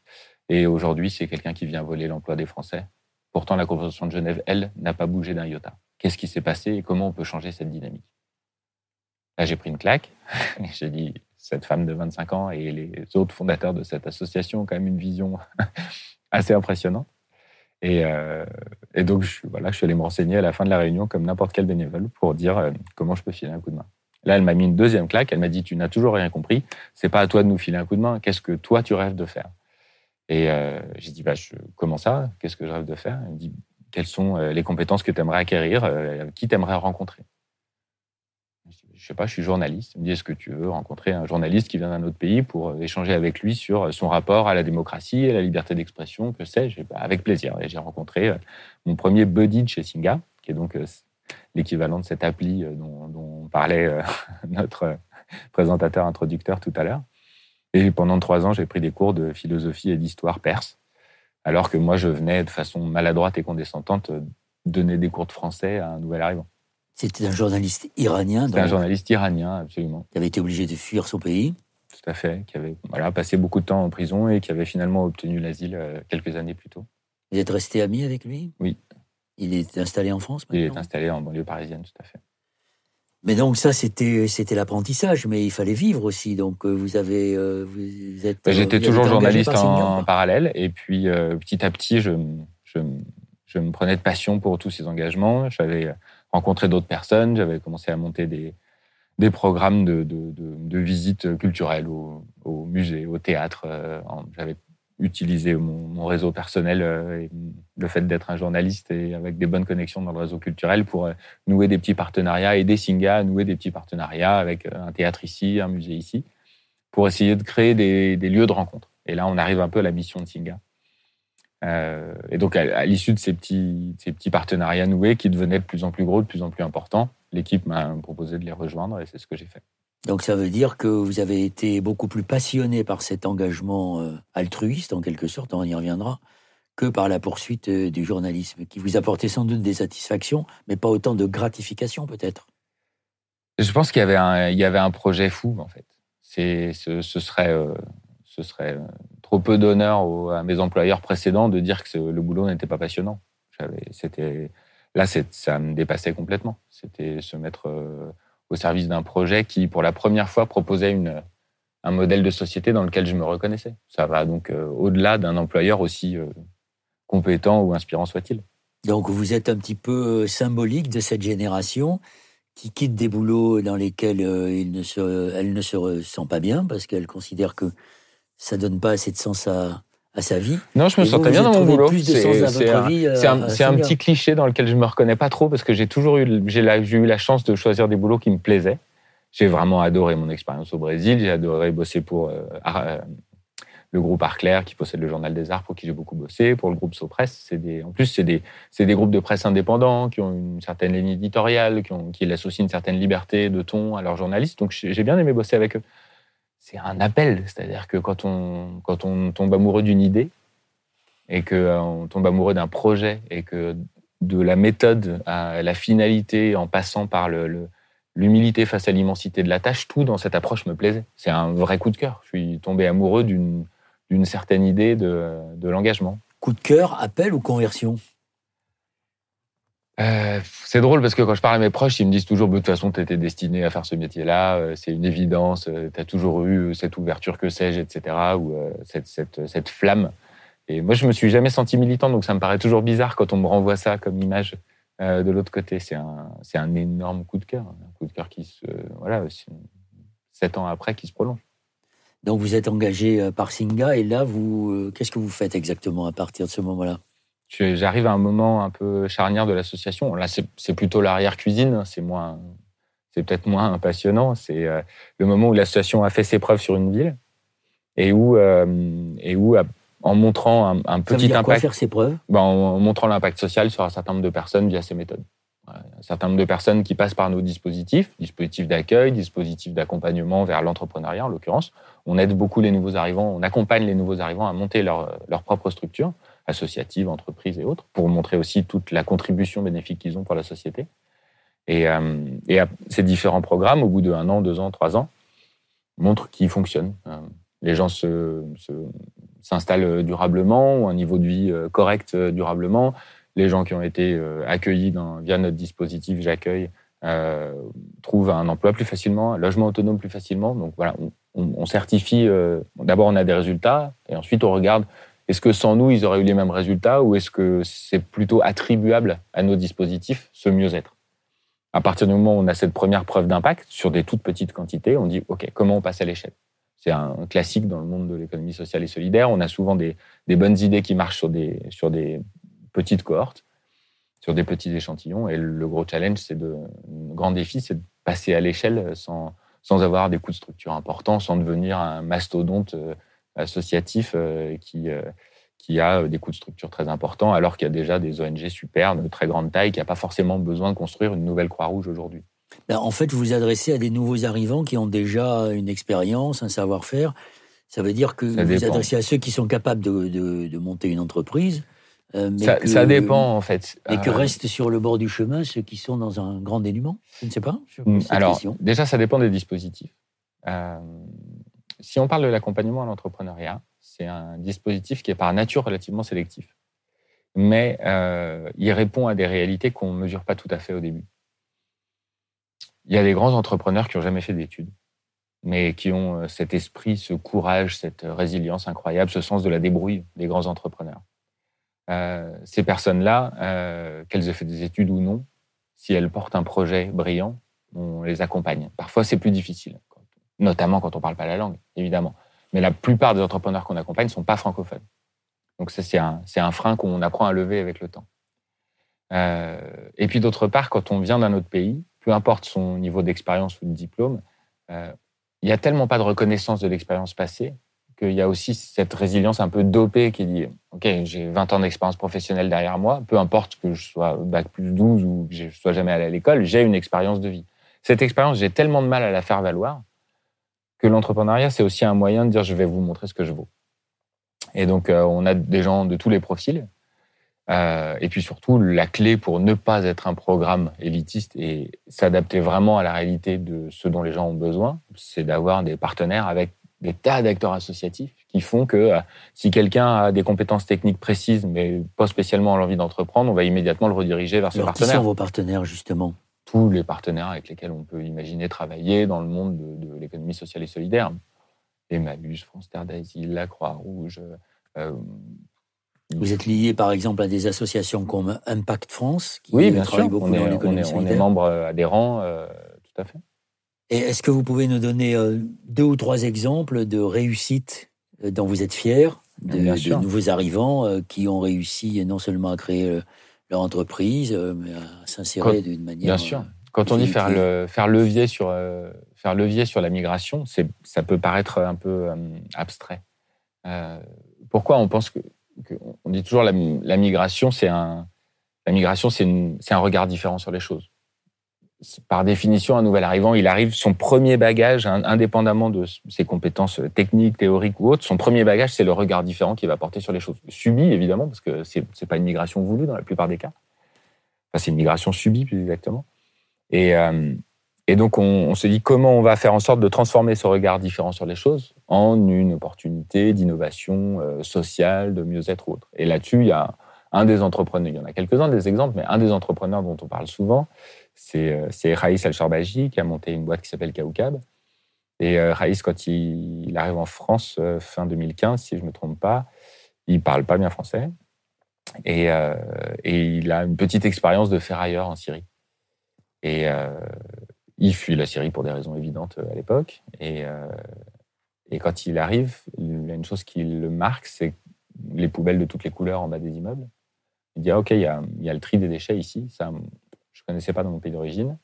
Et aujourd'hui, c'est quelqu'un qui vient voler l'emploi des Français. Pourtant, la Convention de Genève, elle, n'a pas bougé d'un iota. Qu'est-ce qui s'est passé et comment on peut changer cette dynamique? Là, j'ai pris une claque. j'ai dit, cette femme de 25 ans et les autres fondateurs de cette association ont quand même une vision assez impressionnante. Et, euh, donc, je, voilà, je suis allé me renseigner à la fin de la réunion, comme n'importe quel bénévole, pour dire euh, comment je peux filer un coup de main. Là, elle m'a mis une deuxième claque. Elle m'a dit Tu n'as toujours rien compris. C'est pas à toi de nous filer un coup de main. Qu'est-ce que toi, tu rêves de faire? Et euh, j'ai dit bah, je, Comment ça? Qu'est-ce que je rêve de faire? Elle me dit Quelles sont les compétences que tu aimerais acquérir Qui tu aimerais rencontrer? Je sais pas, je suis journaliste. Il me dit, est-ce que tu veux rencontrer un journaliste qui vient d'un autre pays pour euh, échanger avec lui sur son rapport à la démocratie à la liberté d'expression, que sais-je? Bah, Avec plaisir. Et j'ai rencontré euh, mon premier buddy de chez Singa, qui est donc euh, l'équivalent de cette appli dont, parlait notre présentateur introducteur tout à l'heure. Et pendant trois ans, j'ai pris des cours de philosophie et d'histoire perse, alors que moi, je venais de façon maladroite et condescendante donner des cours de français à un nouvel arrivant. C'était un journaliste iranien. C'était un journaliste iranien, absolument. Qui avait été obligé de fuir son pays. Tout à fait, qui avait voilà, passé beaucoup de temps en prison et qui avait finalement obtenu l'asile euh, quelques années plus tôt. Vous êtes resté ami avec lui? Oui. Il est installé en France maintenant Il est installé en banlieue parisienne, tout à fait. Mais donc ça, c'était c'était l'apprentissage, mais il fallait vivre aussi. Donc euh, vous avez euh, vous êtes. Bah, j'étais toujours journaliste en, parallèle, et puis petit à petit, je, je, je, me prenais de passion pour tous ces engagements. J'avais rencontré d'autres personnes, j'avais commencé à monter des, des programmes de, de, de, visites culturelles au, au, musée, au théâtre. Euh, j'avais utilisé mon, réseau personnel euh, et le fait d'être un journaliste et avec des bonnes connexions dans le réseau culturel pour euh, nouer des petits partenariats, aider Singa à nouer des petits partenariats avec un théâtre ici, un musée ici, pour essayer de créer des, lieux de rencontre. Et là, on arrive un peu à la mission de Singa. Euh, et donc, à, l'issue de ces petits, ces petits partenariats noués qui devenaient de plus en plus gros, de plus en plus importants, l'équipe m'a proposé de les rejoindre et c'est ce que j'ai fait. Donc, ça veut dire que vous avez été beaucoup plus passionné par cet engagement euh, altruiste, en quelque sorte, on y reviendra, que par la poursuite euh, du journalisme, qui vous apportait sans doute des satisfactions, mais pas autant de gratification, peut-être. Je pense qu'il y avait un, projet fou, en fait. Ce, serait, ce serait trop peu d'honneur à mes employeurs précédents de dire que le boulot n'était pas passionnant. Là, ça me dépassait complètement. C'était se mettre euh, au service d'un projet qui, pour la première fois, proposait une, un modèle de société dans lequel je me reconnaissais. Ça va donc euh, au-delà d'un employeur aussi euh, compétent ou inspirant soit-il. Donc vous êtes un petit peu symbolique de cette génération qui quitte des boulots dans lesquels ne se, elle ne se ressent pas bien parce qu'elle considère que ça donne pas assez de sens à, à sa vie. Non, je me sentais bien dans mon boulot. C'est un, un, un, petit cliché dans lequel je me reconnais pas trop parce que j'ai toujours eu, j'ai eu la chance de choisir des boulots qui me plaisaient. J'ai vraiment adoré mon expérience au Brésil. J'ai adoré bosser pour euh, euh, le groupe Arclair qui possède le Journal des Arts pour qui j'ai beaucoup bossé. Pour le groupe Sopresse, des, en plus c'est des, des groupes de presse indépendants qui ont une certaine ligne éditoriale, qui, ont, qui aussi une certaine liberté de ton à leurs journalistes. Donc j'ai bien aimé bosser avec eux c'est un appel. C'est-à-dire que quand on, quand on tombe amoureux d'une idée et qu'on euh, tombe amoureux d'un projet et que de la méthode à la finalité en passant par l'humilité face à l'immensité de la tâche, tout dans cette approche me plaisait. C'est un vrai coup de cœur. Je suis tombé amoureux d'une certaine idée de, de l'engagement. Coup de cœur, appel ou conversion? Euh, c'est drôle parce que quand je parle à mes proches, ils me disent toujours, de toute façon, tu étais destiné à faire ce métier-là, euh, c'est une évidence, euh, tu as toujours eu cette ouverture, que sais-je, etc., ou cette, cette, cette, flamme. Et moi, je me suis jamais senti militant, donc ça me paraît toujours bizarre quand on me renvoie ça comme image de l'autre côté. C'est un, un énorme coup de cœur, un coup de cœur qui se, voilà, sept ans après, qui se prolonge. Donc vous êtes engagé par Singa, et là, vous, qu'est-ce que vous faites exactement à partir de ce moment-là? J'arrive à un moment un peu charnière de l'association. Là, c'est plutôt l'arrière-cuisine. C'est moins, c'est peut-être moins passionnant. C'est euh, le moment où l'association a fait ses preuves sur une ville et où, euh, et où en montrant un, un petit impact. Quoi faire ses preuves? Ben, En montrant l'impact social sur un certain nombre de personnes via ces méthodes. Un certain nombre de personnes qui passent par nos dispositifs, dispositifs d'accueil, dispositifs d'accompagnement vers l'entrepreneuriat en l'occurrence. On aide beaucoup les nouveaux arrivants, on accompagne les nouveaux arrivants à monter leur, leur propre structure associatives, entreprises et autres, pour montrer aussi toute la contribution bénéfique qu'ils ont pour la société. Et, euh, ces différents programmes, au bout de un an, deux ans, trois ans, montrent qu'ils fonctionnent. les gens s'installent durablement, ou un niveau de vie correct durablement. Les gens qui ont été accueillis via notre dispositif J'accueille trouvent un emploi plus facilement, un logement autonome plus facilement. Donc voilà, on, certifie, d'abord on a des résultats, et ensuite on regarde est-ce que sans nous, ils auraient eu les mêmes résultats ou est-ce que c'est plutôt attribuable à nos dispositifs, ce mieux-être? À partir du moment où on a cette première preuve d'impact sur des toutes petites quantités, on dit OK, comment on passe à l'échelle? C'est un classique dans le monde de l'économie sociale et solidaire. On a souvent des, bonnes idées qui marchent sur des, sur des petites cohortes, sur des petits échantillons. Et le gros challenge, c'est de, le grand défi, c'est de passer à l'échelle sans, sans avoir des coûts de structure importants, sans devenir un mastodonte euh, associatif euh, qui, euh, qui a euh, des coûts de structure très importants, alors qu'il y a déjà des ONG super de très grande taille qui n'a pas forcément besoin de construire une nouvelle Croix-Rouge aujourd'hui. Ben, en fait, vous vous adressez à des nouveaux arrivants qui ont déjà une expérience, un savoir-faire. Ça veut dire que vous vous adressez à ceux qui sont capables de, de, monter une entreprise. mais ça, dépend en fait. Et que restent sur le bord du chemin ceux qui sont dans un grand dénuement? Je ne sais pas. Hmm, alors, déjà, ça dépend des dispositifs si on parle de l'accompagnement à l'entrepreneuriat, c'est un dispositif qui est par nature relativement sélectif. Mais euh, il répond à des réalités qu'on ne mesure pas tout à fait au début. Il y a des grands entrepreneurs qui n'ont jamais fait d'études, mais qui ont euh, cet esprit, ce courage, cette résilience incroyable, ce sens de la débrouille des grands entrepreneurs. Euh, ces personnes-là, qu'elles aient fait des études ou non, si elles portent un projet brillant, on les accompagne. Parfois, c'est plus difficile notamment quand on ne parle pas la langue, évidemment. Mais la plupart des entrepreneurs qu'on accompagne ne sont pas francophones. Donc ça, c'est un, frein qu'on apprend à lever avec le temps. Euh, et puis d'autre part, quand on vient d'un autre pays, peu importe son niveau d'expérience ou de diplôme, euh, il n'y a tellement pas de reconnaissance de l'expérience passée qu'il y a aussi cette résilience un peu dopée qui dit Ok, j'ai 20 ans d'expérience professionnelle derrière moi, peu importe que je sois bac plus 12 ou que je ne sois jamais allé à l'école, j'ai une expérience de vie. Cette expérience, j'ai tellement de mal à la faire valoir que l'entrepreneuriat, c'est aussi un moyen de dire je vais vous montrer ce que je vaux. Et donc, euh, on a des gens de tous les profils. Euh, et puis surtout, la clé pour ne pas être un programme élitiste et s'adapter vraiment à la réalité de ce dont les gens ont besoin, c'est d'avoir des partenaires avec des tas d'acteurs associatifs qui font que euh, si quelqu'un a des compétences techniques précises, mais pas spécialement l'envie d'entreprendre, on va immédiatement le rediriger vers ce partenaire. Qui sont vos partenaires, justement? Tous les partenaires avec lesquels on peut imaginer travailler dans le monde de, l'économie sociale et solidaire. Emmaüs, France Terre d'Asile, la Croix-Rouge. Euh, vous êtes lié par exemple à des associations comme Impact France, qui oui, bien sûr. Beaucoup on, dans on, est, on est membre adhérent, euh, tout à fait. Et est-ce que vous pouvez nous donner euh, deux ou trois exemples de réussites dont vous êtes fiers, de, de nouveaux arrivants qui ont réussi non seulement à créer leur entreprise, euh, mais à s'insérer d'une manière. Bien sûr. Euh, Quand on dit faire, le, faire, levier sur, euh, faire levier sur la migration, ça peut paraître un peu abstrait. pourquoi on pense que, on dit toujours la, la migration, c'est un, la migration, c'est un regard différent sur les choses? Par définition, un nouvel arrivant, il arrive, son premier bagage, indépendamment de ses compétences techniques, théoriques ou autres, son premier bagage, c'est le regard différent qu'il va porter sur les choses. Subi, évidemment, parce que c'est n'est pas une migration voulue dans la plupart des cas. Enfin, c'est une migration subie, plus exactement. Et, euh, donc, on, se dit comment on va faire en sorte de transformer ce regard différent sur les choses en une opportunité d'innovation euh, sociale, de mieux-être ou autre. Et là-dessus, il y a un des entrepreneurs, il y en a quelques-uns des exemples, mais un des entrepreneurs dont on parle souvent, c'est euh, Raïs Al-Sharbaji qui a monté une boîte qui s'appelle Kaoukab. Et euh, Raïs, quand il, arrive en France euh, fin 2015, si je ne me trompe pas, il parle pas bien français. Et, il a une petite expérience de ferrailleur en Syrie. Et il fuit la Syrie pour des raisons évidentes à l'époque. Et, et, quand il arrive, il y a une chose qui le marque, c'est les poubelles de toutes les couleurs en bas des immeubles. Il dit, ah, OK, il y, a, le tri des déchets ici. Ça, je ne connaissais pas dans mon pays d'origine.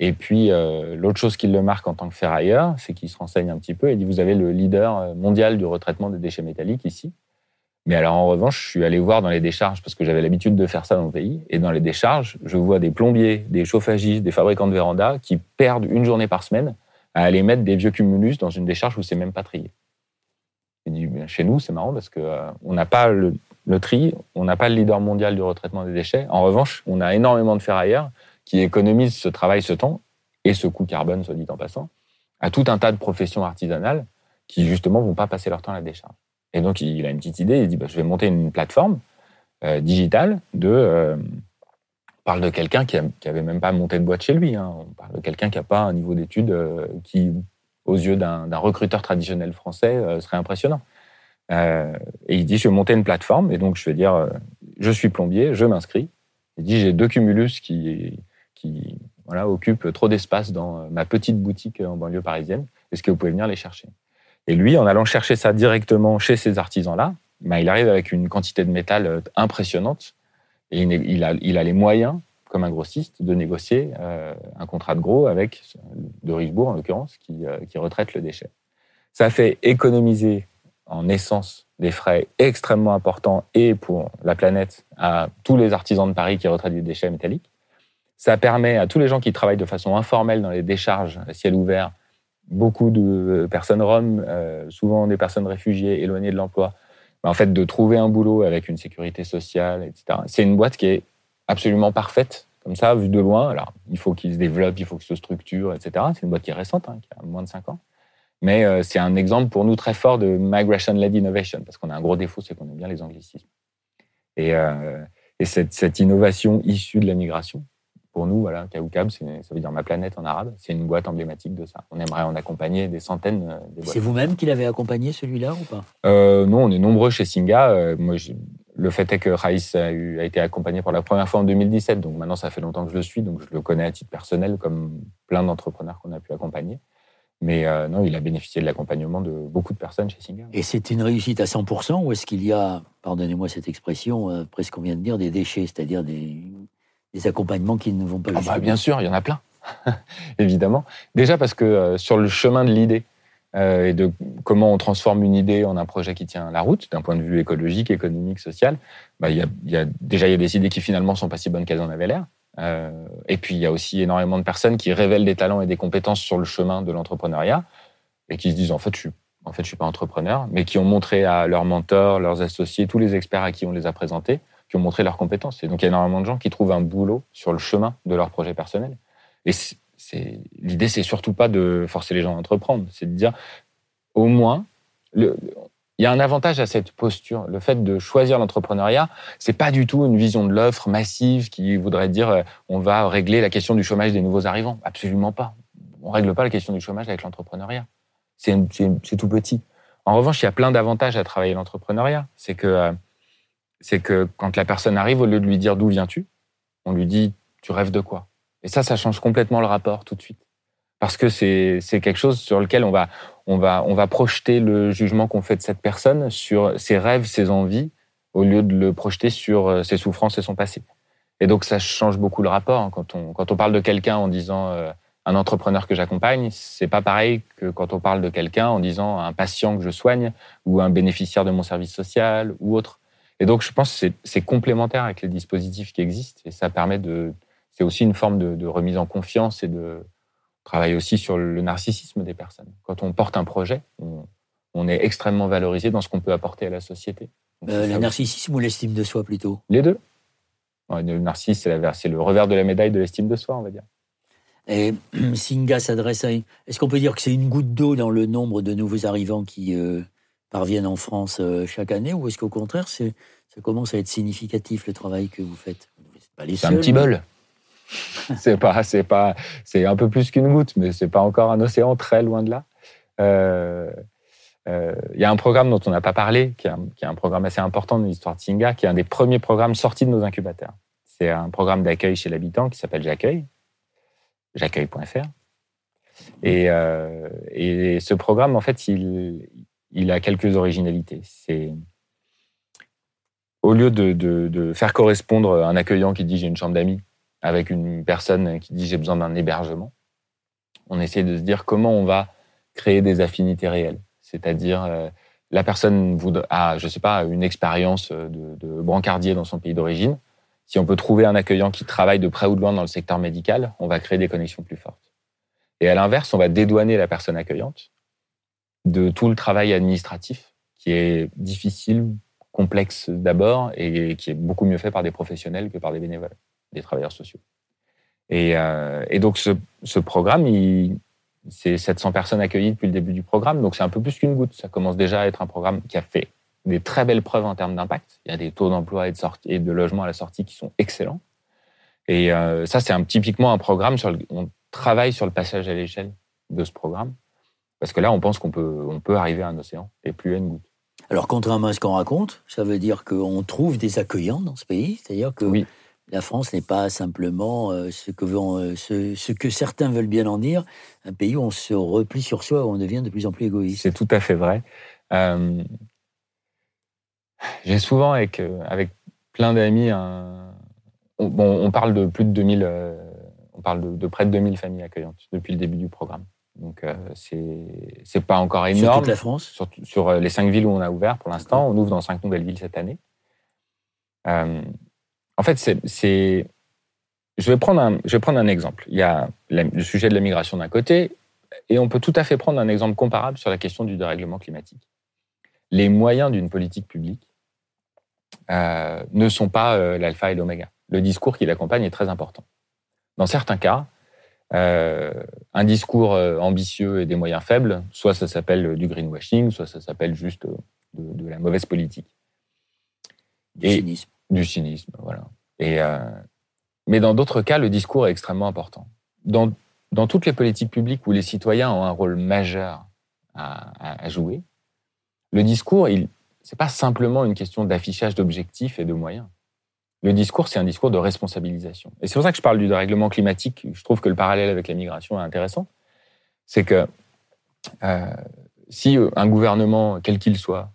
Et puis, euh, l'autre chose qui le marque en tant que ferrailleur, c'est qu'il se renseigne un petit peu et dit Vous avez le leader euh, mondial du retraitement des déchets métalliques ici. Mais alors, en revanche, je suis allé voir dans les décharges, parce que j'avais l'habitude de faire ça dans mon pays. Et dans les décharges, je vois des plombiers, des chauffagistes, des fabricants de vérandas qui perdent une journée par semaine à aller mettre des vieux cumulus dans une décharge où c'est même pas trié. Et dit, chez nous, c'est marrant parce qu'on euh, n'a pas le, le tri, on n'a pas le leader mondial du retraitement des déchets. En revanche, on a énormément de ferrailleurs qui économisent ce travail, ce temps et ce coût carbone, soit dit en passant, à tout un tas de professions artisanales qui justement vont pas passer leur temps à la décharge. Et donc il a une petite idée, il dit bah, je vais monter une plateforme euh, digitale de euh, on parle de quelqu'un qui, qui avait même pas monté de boîte chez lui. Hein. On parle de quelqu'un qui n'a pas un niveau d'études euh, qui, aux yeux d'un recruteur traditionnel français, serait impressionnant. Et il dit je vais monter une plateforme et donc je vais dire je suis plombier, je m'inscris. Il dit j'ai deux cumulus qui qui voilà, occupent trop d'espace dans ma petite boutique en banlieue parisienne. Est-ce que vous pouvez venir les chercher? Et lui, en allant chercher ça directement chez ces artisans-là, ben, il arrive avec une quantité de métal euh, impressionnante et il a, il a les moyens, comme un grossiste, de négocier euh, un contrat de gros avec de Richebourg, en l'occurrence, qui, euh, qui retraite le déchet. Ça fait économiser en essence des frais extrêmement importants et pour la planète à tous les artisans de Paris qui retraitent des déchets métalliques. Ça permet à tous les gens qui travaillent de façon informelle dans les décharges à ciel ouvert beaucoup de personnes roms, euh, souvent des personnes réfugiées, éloignées de l'emploi, en fait, de trouver un boulot avec une sécurité sociale, etc. C'est une boîte qui est absolument parfaite, comme ça, vue de loin. Alors, il faut qu'il se développe, il faut qu'il se structure, etc. C'est une boîte qui est récente, hein, qui a moins de 5 ans. Mais euh, c'est un exemple pour nous très fort de migration-led innovation, parce qu'on a un gros défaut, c'est qu'on aime bien les anglicismes. Et, euh, et cette, cette, innovation issue de la migration, pour nous, voilà, Kaoukab, ça veut dire ma planète en arabe. C'est une boîte emblématique de ça. On aimerait en accompagner des centaines. Euh, c'est vous-même qui l'avez accompagné celui-là ou pas? Euh, Non, on est nombreux chez Singa. Moi, le fait est que Raïs a, a, été accompagné pour la première fois en 2017. Donc maintenant, ça fait longtemps que je le suis. Donc je le connais à titre personnel, comme plein d'entrepreneurs qu'on a pu accompagner. Mais non, il a bénéficié de l'accompagnement de beaucoup de personnes chez Singa. Et c'est une réussite à 100% ou est-ce qu'il y a, pardonnez-moi cette expression, presque qu'on vient de dire, des déchets, c'est-à-dire des, des accompagnements qui ne vont pas ah bah, Bien sûr, il y en a plein, évidemment. Déjà parce que euh, sur le chemin de l'idée euh, et de comment on transforme une idée en un projet qui tient la route, d'un point de vue écologique, économique, social, bah, y a, y a, déjà il y a des idées qui finalement sont pas si bonnes qu'elles en avaient l'air. Euh, et puis il y a aussi énormément de personnes qui révèlent des talents et des compétences sur le chemin de l'entrepreneuriat et qui se disent en fait je suis en fait je suis pas entrepreneur, mais qui ont montré à leurs mentors, leurs associés, tous les experts à qui on les a présentés qui ont montré leurs compétences. Et donc, il y a énormément de gens qui trouvent un boulot sur le chemin de leur projet personnel. Et c'est, l'idée, c'est surtout pas de forcer les gens à entreprendre, c'est de dire, au moins, le, il y a un avantage à cette posture. Le fait de choisir l'entrepreneuriat, c'est pas du tout une vision de l'offre massive qui voudrait dire euh, on va régler la question du chômage des nouveaux arrivants. Absolument pas. On règle pas la question du chômage avec l'entrepreneuriat. C'est tout petit. En revanche, il y a plein d'avantages à travailler l'entrepreneuriat. C'est que euh, c'est que quand la personne arrive, au lieu de lui dire d'où viens-tu, on lui dit tu rêves de quoi? Et ça, ça change complètement le rapport tout de suite. Parce que c'est quelque chose sur lequel on va, on, va, on va projeter le jugement qu'on fait de cette personne sur ses rêves, ses envies, au lieu de le projeter sur euh, ses souffrances et son passé. Et donc ça change beaucoup le rapport. Hein. Quand on, quand on parle de quelqu'un en disant euh, un entrepreneur que j'accompagne, c'est pas pareil que quand on parle de quelqu'un en disant un patient que je soigne ou un bénéficiaire de mon service social ou autre. Et donc, je pense que c'est complémentaire avec les dispositifs qui existent et ça permet de. C'est aussi une forme de, remise en confiance et de travailler aussi sur le narcissisme des personnes. Quand on porte un projet, on, est extrêmement valorisé dans ce qu'on peut apporter à la société. Euh, le narcissisme ou l'estime de soi plutôt Les deux. le narcissisme, c'est le revers de la médaille de l'estime de soi, on va dire. Et Singa s'adresse à. Est-ce qu'on peut dire que c'est une goutte d'eau dans le nombre de nouveaux arrivants qui, euh, parviennent en France euh, chaque année ou est-ce qu'au contraire, ça commence à être significatif le travail que vous faites? C'est un petit bol. c'est pas, c'est pas, c'est un peu plus qu'une goutte, mais c'est pas encore un océan très loin de là. Euh, euh, il y a un programme dont on n'a pas parlé, qui est, un, programme assez important dans l'histoire de Singa, qui est un des premiers programmes sortis de nos incubateurs. C'est un programme d'accueil chez l'habitant qui s'appelle J'accueille, j'accueille.fr. Et, et, ce programme, en fait, il, il a quelques originalités. C'est au lieu de, faire correspondre un accueillant qui dit j'ai une chambre d'amis avec une personne qui dit j'ai besoin d'un hébergement, on essaie de se dire comment on va créer des affinités réelles. C'est-à-dire euh, la personne a, je sais pas, une expérience de, de brancardier dans son pays d'origine. Si on peut trouver un accueillant qui travaille de près ou de loin dans le secteur médical, on va créer des connexions plus fortes. Et à l'inverse, on va dédouaner la personne accueillante de tout le travail administratif qui est difficile, complexe d'abord et qui est beaucoup mieux fait par des professionnels que par des bénévoles, des travailleurs sociaux. Et, euh, donc ce, programme, il, c'est 700 personnes accueillies depuis le début du programme, donc c'est un peu plus qu'une goutte. Ça commence déjà à être un programme qui a fait des très belles preuves en termes d'impact. Il y a des taux d'emploi et de, sortie, et de logement à la sortie qui sont excellents. Et euh, ça, c'est un, typiquement un programme sur le, on travaille sur le passage à l'échelle de ce programme, parce que là, on pense qu'on peut, on peut arriver à un océan et plus à une goutte. Alors, contrairement à ce qu'on raconte, ça veut dire qu'on trouve des accueillants dans ce pays, c'est-à-dire que oui. La France n'est pas simplement euh, ce, que euh, ce, ce, que certains veulent bien en dire, un pays où on se replie sur soi, où on devient de plus en plus égoïste. C'est tout à fait vrai. Euh, J'ai souvent avec, avec plein d'amis on, bon, on parle de plus de 2000, on parle de, de près de 2000 familles accueillantes depuis le début du programme. Donc, c'est pas encore énorme. Sur toute la France Sur, sur, les cinq villes où on a ouvert pour l'instant. On ouvre dans cinq nouvelles villes cette année. En fait, c'est. Je, vais prendre un, je vais prendre un exemple. Il y a le sujet de la migration d'un côté, et on peut tout à fait prendre un exemple comparable sur la question du dérèglement climatique. Les moyens d'une politique publique euh, ne sont pas euh, l'alpha et l'oméga. Le discours qui l'accompagne est très important. Dans certains cas, euh, un discours ambitieux et des moyens faibles, soit ça s'appelle du greenwashing, soit ça s'appelle juste de, la mauvaise politique. Du cynisme. Du cynisme, voilà. Et, mais dans d'autres cas, le discours est extrêmement important. Dans, dans, toutes les politiques publiques où les citoyens ont un rôle majeur à, à jouer, le discours, il, c'est pas simplement une question d'affichage d'objectifs et de moyens. Le discours, c'est un discours de responsabilisation. Et c'est pour ça que je parle du dérèglement climatique. Je trouve que le parallèle avec la migration est intéressant. C'est que euh, si un gouvernement, quel qu'il soit,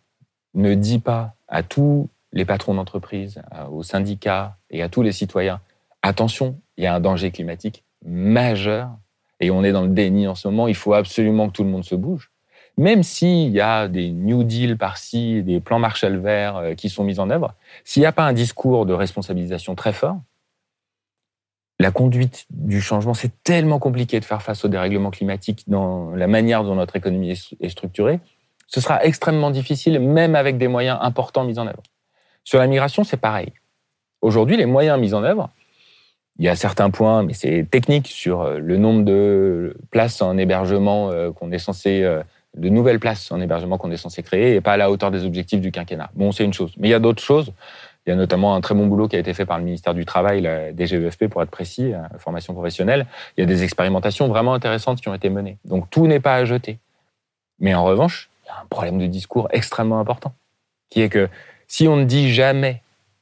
ne dit pas à tous les patrons d'entreprise, aux syndicats et à tous les citoyens, attention, il y a un danger climatique majeur et on est dans le déni en ce moment, il faut absolument que tout le monde se bouge. Même s'il y a des New Deal par-ci, des plans Marshall vert euh, qui sont mis en œuvre, s'il n'y a pas un discours de responsabilisation très fort, la conduite du changement, c'est tellement compliqué de faire face au dérèglement climatique dans la manière dont notre économie est structurée, ce sera extrêmement difficile, même avec des moyens importants mis en œuvre. Sur la migration, c'est pareil. Aujourd'hui, les moyens mis en œuvre, il y a certains points, mais c'est technique, sur euh, le nombre de places en hébergement euh, qu'on est censé de nouvelles places en hébergement qu'on est censé créer et pas à la hauteur des objectifs du quinquennat. Bon, c'est une chose. Mais il y a d'autres choses. Il y a notamment un très bon boulot qui a été fait par le ministère du Travail, la DGEFP pour être précis, la formation professionnelle. Il y a des expérimentations vraiment intéressantes qui ont été menées. Donc tout n'est pas à jeter. Mais en revanche, il y a un problème de discours extrêmement important, qui est que si on ne dit jamais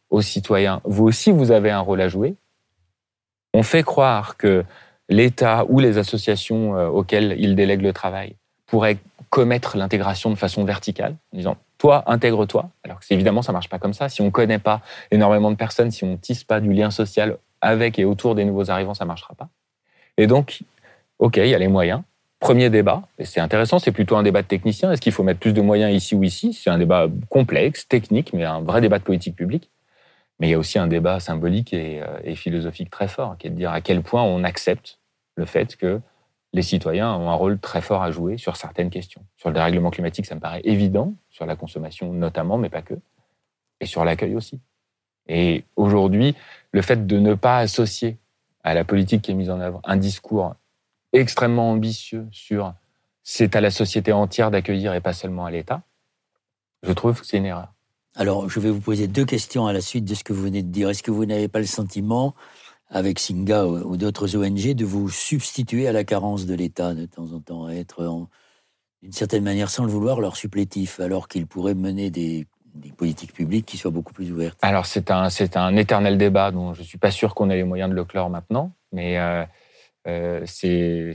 aux citoyens, vous aussi vous avez un rôle à jouer, on fait croire que l'État ou les associations euh, auxquelles il délègue le travail pourraient commettre l'intégration de façon verticale, en disant toi, intègre-toi. Alors que évidemment, ça marche pas comme ça. Si on connaît pas énormément de personnes, si on tisse pas du lien social avec et autour des nouveaux arrivants, ça marchera pas. Et donc, ok, il y a les moyens. Premier débat, et c'est intéressant, c'est plutôt un débat de technicien. Est-ce qu'il faut mettre plus de moyens ici ou ici? C'est un débat complexe, technique, mais un vrai débat de politique publique. Mais il y a aussi un débat symbolique et, euh, et philosophique très fort, qui est de dire à quel point on accepte le fait que les citoyens ont un rôle très fort à jouer sur certaines questions. Sur le dérèglement climatique, ça me paraît évident, sur la consommation notamment, mais pas que, et sur l'accueil aussi. Et aujourd'hui, le fait de ne pas associer à la politique qui est mise en œuvre un discours extrêmement ambitieux sur c'est à la société entière d'accueillir et pas seulement à l'État, je trouve que c'est une erreur. Alors, je vais vous poser deux questions à la suite de ce que vous venez de dire. Est-ce que vous n'avez pas le sentiment avec Singa ou, d'autres ONG, de vous substituer à la carence de l'État de temps en temps, à être d'une certaine manière, sans le vouloir, leur supplétif, alors qu'ils pourraient mener des, politiques publiques qui soient beaucoup plus ouvertes? Alors c'est un, c'est un éternel débat dont je ne suis pas sûr qu'on ait les moyens de le clore maintenant, mais euh, c'est,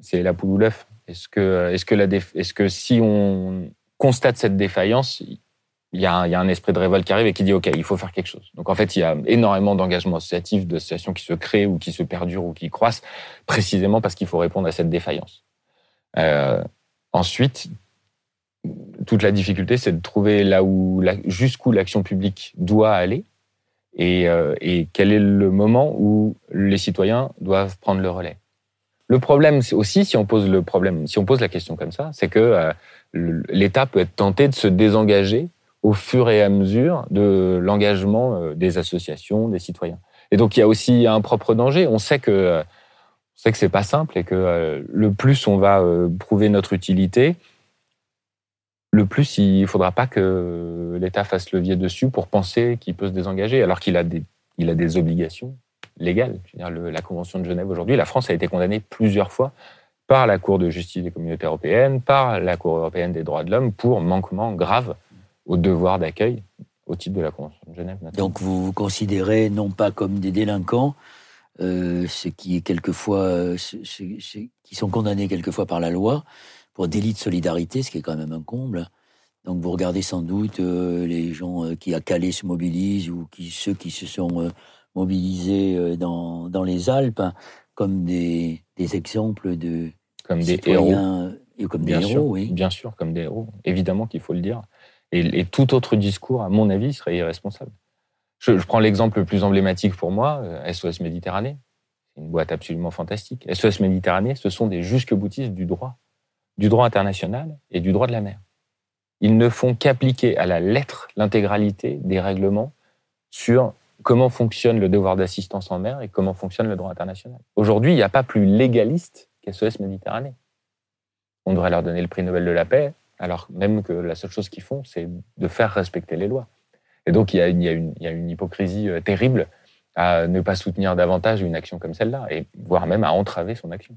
c'est la poule ou l'œuf. Est-ce que, est-ce que si on constate cette défaillance, il y, a un, esprit de révolte qui arrive et qui dit OK, il faut faire quelque chose. Donc en fait, il y a énormément d'engagements associatifs, d'associations qui se créent ou qui se perdurent ou qui croissent, précisément parce qu'il faut répondre à cette défaillance. Euh, ensuite, toute la difficulté, c'est de trouver là où, jusqu'où l'action publique doit aller et, euh, et, quel est le moment où les citoyens doivent prendre le relais? Le problème aussi, si on pose le problème, si on pose la question comme ça, c'est que euh, l'État peut être tenté de se désengager au fur et à mesure de l'engagement euh, des associations, des citoyens. Et donc il y a aussi un propre danger. On sait que, euh, On sait que c'est pas simple et que le plus on va prouver notre utilité, le plus il ne faudra pas que l'État fasse levier dessus pour penser qu'il peut se désengager, alors qu'il a des, il a des obligations légales. la Convention de Genève aujourd'hui, la France a été condamnée plusieurs fois par la Cour de justice des communautés européennes, par la Cour européenne des droits de l'homme pour manquement grave au devoir d'accueil au titre de la Convention de Genève. Donc vous vous considérez non pas comme des délinquants, euh, ceux qui est quelquefois, euh, qui sont condamnés quelquefois par la loi pour délit de solidarité, ce qui est quand même un comble. Donc vous regardez sans doute euh, les gens qui à Calais se mobilisent ou qui, ceux qui se sont mobilisés dans, dans les Alpes comme des, des exemples de comme des héros. Et comme des héros, oui. Bien sûr, comme des héros. Évidemment qu'il faut le dire. Et, tout autre discours, à mon avis, serait irresponsable. Je, prends l'exemple le plus emblématique pour moi, SOS euh, Méditerranée. C'est une boîte absolument fantastique. SOS Méditerranée, ce sont des jusque-boutistes du droit, du droit international et du droit de la mer. Ils ne font qu'appliquer à la lettre l'intégralité des règlements sur comment fonctionne le devoir d'assistance en mer et comment fonctionne le droit international. Aujourd'hui, il n'y a pas plus légaliste qu'SOS Méditerranée. On devrait leur donner le prix Nobel de la paix, alors même que la seule chose qu'ils font, c'est de faire respecter les lois. Et donc, il y a, une, hypocrisie euh, terrible à ne pas soutenir davantage une action comme celle-là, et voire même à entraver son action.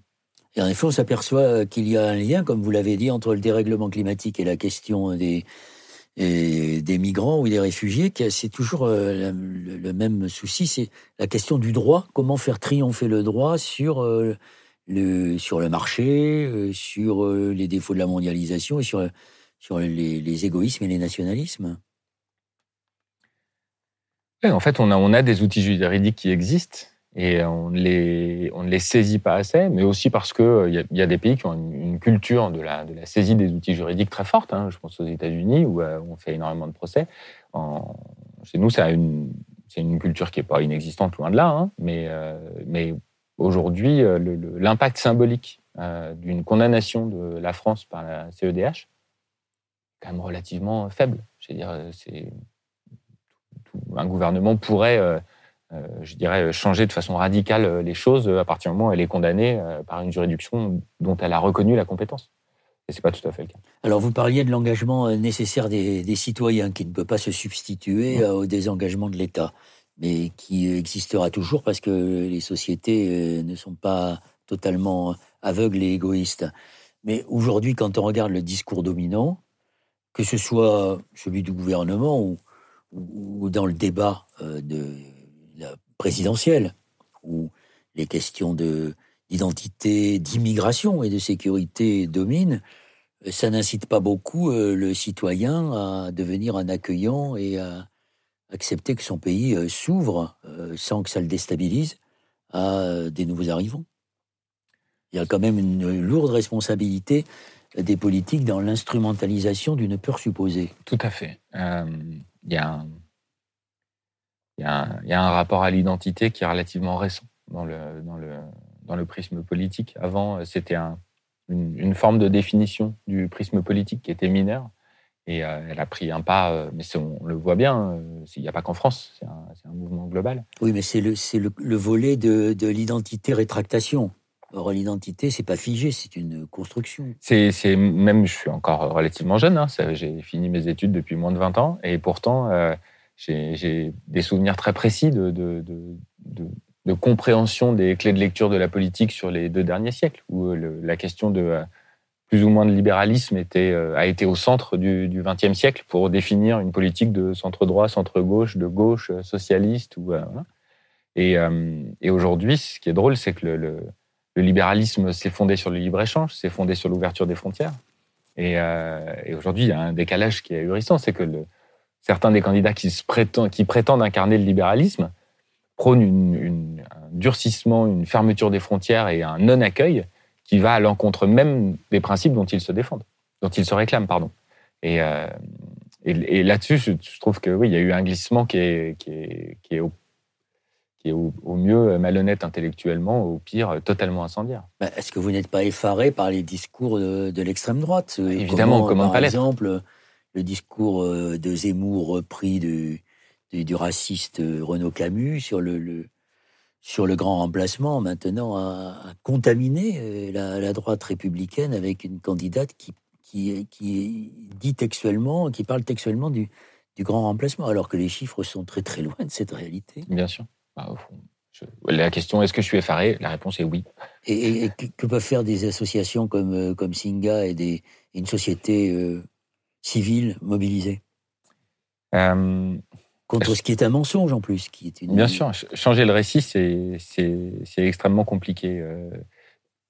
Et en effet, on s'aperçoit euh, qu'il y a un lien, comme vous l'avez dit, entre le dérèglement climatique et la question des, des migrants ou des réfugiés. C'est toujours euh, le, même souci, c'est la question du droit. Comment faire triompher le droit sur le, sur le marché, euh, sur euh, les défauts de la mondialisation et sur, sur les, égoïsmes et les nationalismes? En fait, on a, on a des outils juridiques qui existent et on, les, on ne les saisit pas assez, mais aussi parce qu'il euh, y, y, a des pays qui ont une, culture de la, de la, saisie des outils juridiques très forte. Hein. Je pense aux États-Unis où on fait énormément de procès. Chez nous, c'est une, une, culture qui n'est pas inexistante, loin de là, hein. mais, mais Aujourd'hui, euh, l'impact symbolique euh, d'une condamnation de la France par la CEDH est quand même relativement faible. Je veux dire, c'est un gouvernement pourrait, euh, je dirais, changer de façon radicale les choses à partir du moment où elle est condamnée par une juridiction dont elle a reconnu la compétence. Et c'est pas tout à fait le cas. Alors, vous parliez de l'engagement nécessaire des, citoyens qui ne peut pas se substituer au désengagement de l'État mais qui existera toujours parce que les sociétés euh, ne sont pas totalement aveugles et égoïstes. Mais aujourd'hui, quand on regarde le discours dominant, que ce soit celui du gouvernement ou, ou dans le débat euh, de présidentielle, où les questions d'identité, d'immigration et de sécurité dominent, ça n'incite pas beaucoup euh, le citoyen à devenir un accueillant et à, accepter que son pays euh, s'ouvre euh, sans que ça le déstabilise à euh, des nouveaux arrivants. Il y a quand même une lourde responsabilité des politiques dans l'instrumentalisation d'une peur supposée. Tout à fait. il, y a il, y a il, y a un, rapport à l'identité qui est relativement récent dans le, dans le, dans le prisme politique. Avant, c'était un, une, une, forme de définition du prisme politique qui était mineure. Et euh, elle a pris un pas, euh, mais on le voit bien, euh, il n'y a pas qu'en France, c'est un, mouvement global. Oui, mais c'est le, le, le, volet de, de l'identité rétractation. Or, l'identité, c'est pas figé, c'est une construction. C'est, même, je suis encore relativement jeune, hein, j'ai fini mes études depuis moins de 20 ans, et pourtant, j'ai des souvenirs très précis de, de, compréhension des clés de lecture de la politique sur les deux derniers siècles, où la question de plus ou moins de libéralisme était, euh, a été au centre du XXe siècle pour définir une politique de centre-droit, centre-gauche, de gauche, euh, socialiste. Ou, euh, et, et aujourd'hui, ce qui est drôle, c'est que le, le, libéralisme s'est fondé sur le libre-échange, s'est fondé sur l'ouverture des frontières. Et, et aujourd'hui, il y a un décalage qui est ahurissant, c'est que certains des candidats qui, se prétendent, qui prétendent incarner le libéralisme prônent une, une, un durcissement, une fermeture des frontières et un non-accueil qui va à l'encontre même des principes dont ils se défendent, dont ils se réclament, pardon. Et, euh, et, là-dessus, je, trouve que oui, il y a eu un glissement qui est, qui est, qui est, au, qui est au, mieux malhonnête intellectuellement, au pire totalement incendiaire. Bah, est-ce que vous n'êtes pas effaré par les discours de, l'extrême droite? Évidemment, comment, Par exemple, le discours euh, de Zemmour repris du, du, raciste Renaud Camus sur le, le sur le grand remplacement, maintenant, à, contaminer la, droite républicaine avec une candidate qui, qui, qui dit textuellement, qui parle textuellement du, du grand remplacement, alors que les chiffres sont très très loin de cette réalité. Bien sûr. Bah, la question est-ce que je suis effaré? La réponse est oui. Et, que peuvent faire des associations comme, euh, comme Singa et des, une société euh, civile mobilisée euh, Contre ce qui est un mensonge en plus. Qui est une... Bien sûr, changer le récit, c'est extrêmement compliqué.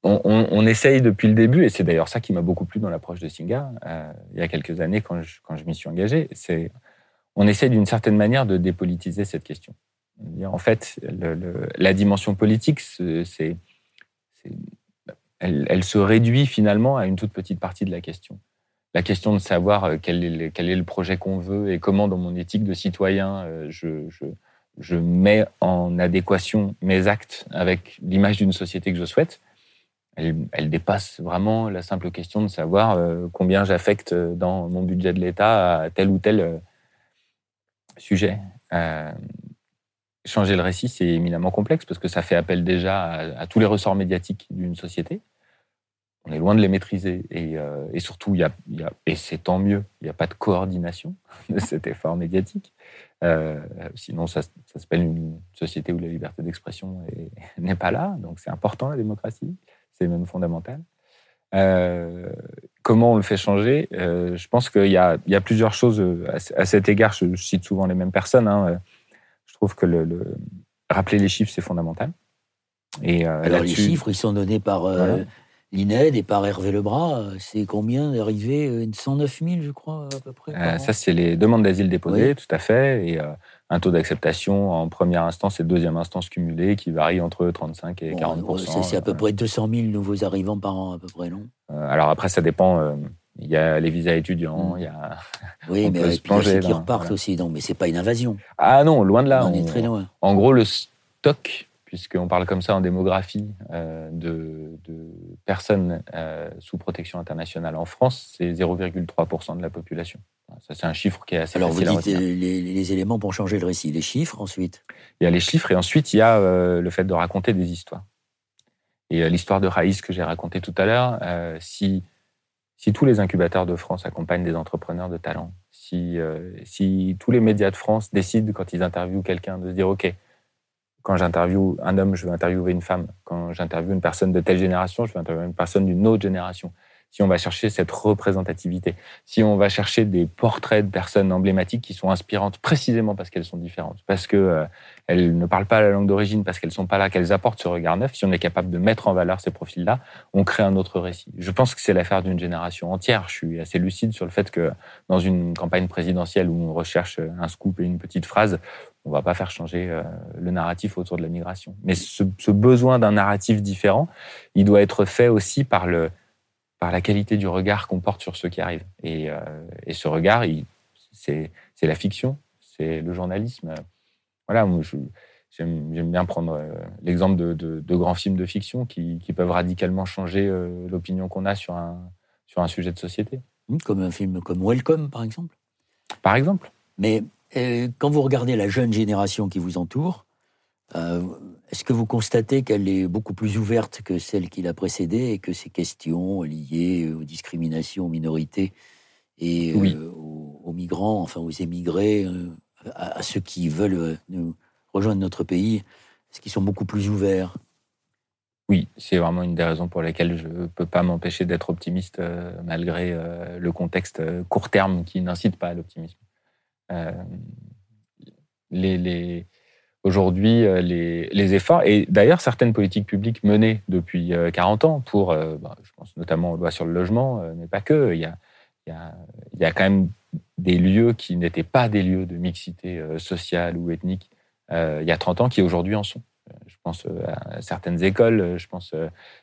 On, essaye depuis le début, et c'est d'ailleurs ça qui m'a beaucoup plu dans l'approche de Singa, il y a quelques années quand je, quand je m'y suis engagé, c'est on essaye d'une certaine manière de dépolitiser cette question. En fait, la dimension politique, c'est, elle, se réduit finalement à une toute petite partie de la question. La question de savoir euh, quel est le, projet qu'on veut et comment, dans mon éthique de citoyen, euh, je, mets en adéquation mes actes avec l'image d'une société que je souhaite, elle, dépasse vraiment la simple question de savoir euh, combien j'affecte dans mon budget de l'État à tel ou tel sujet changer le récit, c'est éminemment complexe parce que ça fait appel déjà à, tous les ressorts médiatiques d'une société. On est loin de les maîtriser et, euh, surtout, il y, a, et c'est tant mieux, il n'y a pas de coordination de cet effort médiatique. Euh, sinon, ça, s'appelle une société où la liberté d'expression n'est pas là. Donc, c'est important la démocratie, c'est même fondamental. Euh, comment on le fait changer? Je pense qu'il y, a plusieurs choses à, cet égard. Je, cite souvent les mêmes personnes. Hein trouve que le, rappeler les chiffres, c'est fondamental. Et Alors, les chiffres, ils sont donnés par l'INED et par Hervé Lebras. C'est combien d'arrivées 109 000, je crois, à peu près euh, Ça, c'est les demandes d'asile déposées, tout à fait. Et un taux d'acceptation en première instance et deuxième instance cumulée qui varie entre 35 et 40 C'est à peu près 200 000 nouveaux arrivants par an, à peu près, non Alors après, ça dépend. Il y a les visas étudiants, il y a. Oui, mais il y a ceux qui repartent aussi, donc, mais c'est pas une invasion. Ah non, loin de là. On, est très loin. En gros, le stock, puisqu'on parle comme ça en démographie euh, de, personnes euh, sous protection internationale en France, c'est 0,3% de la population. Ça, c'est un chiffre qui est assez Alors, vous dites les, les, éléments pour changer le récit, les chiffres ensuite Il y a les chiffres et ensuite il y a euh, le fait de raconter des histoires. Et l'histoire de Raïs que j'ai racontée tout à l'heure, si si tous les incubateurs de France accompagnent des entrepreneurs de talent, si, euh, si tous les médias de France décident, quand ils interviewent quelqu'un, de se dire OK, quand j'interviewe un homme, je veux interviewer une femme. Quand j'interviewe une personne de telle génération, je veux interviewer une personne d'une autre génération si on va chercher cette représentativité, si on va chercher des portraits de personnes emblématiques qui sont inspirantes précisément parce qu'elles sont différentes, parce qu'elles euh, elles ne parlent pas la langue d'origine, parce qu'elles sont pas là, qu'elles apportent ce regard neuf, si on est capable de mettre en valeur ces profils-là, on crée un autre récit. Je pense que c'est l'affaire d'une génération entière. Je suis assez lucide sur le fait que dans une campagne présidentielle où on recherche un scoop et une petite phrase, on va pas faire changer euh, le narratif autour de la migration. Mais ce, ce besoin d'un narratif différent, il doit être fait aussi par le, par la qualité du regard qu'on porte sur ceux qui arrivent. Et, euh, ce regard, c'est la fiction, c'est le journalisme. Voilà, j'aime bien prendre euh, l'exemple de, grands films de fiction qui, peuvent radicalement changer l'opinion qu'on a sur un, sur un sujet de société. Comme un film comme Welcome, par exemple Par exemple. Mais quand vous regardez la jeune génération qui vous entoure, euh, est-ce que vous constatez qu'elle est beaucoup plus ouverte que celle qui l'a précédée et que ces questions liées aux discriminations, aux minorités et euh, aux, migrants, enfin aux émigrés, euh, à, ceux qui veulent nous rejoindre notre pays, est-ce qu'ils sont beaucoup plus ouverts? Oui, c'est vraiment une des raisons pour lesquelles je ne peux pas m'empêcher d'être optimiste malgré le contexte court terme qui n'incite pas à l'optimisme. Les aujourd'hui euh, les, efforts, et d'ailleurs certaines politiques publiques menées depuis 40 euh, ans pour, euh, bah, je pense notamment aux lois sur le logement, mais pas que, il y a, il y a, quand même des lieux qui n'étaient pas des lieux de mixité sociale ou ethnique il y a 30 ans qui aujourd'hui en sont. Je pense à certaines écoles, je pense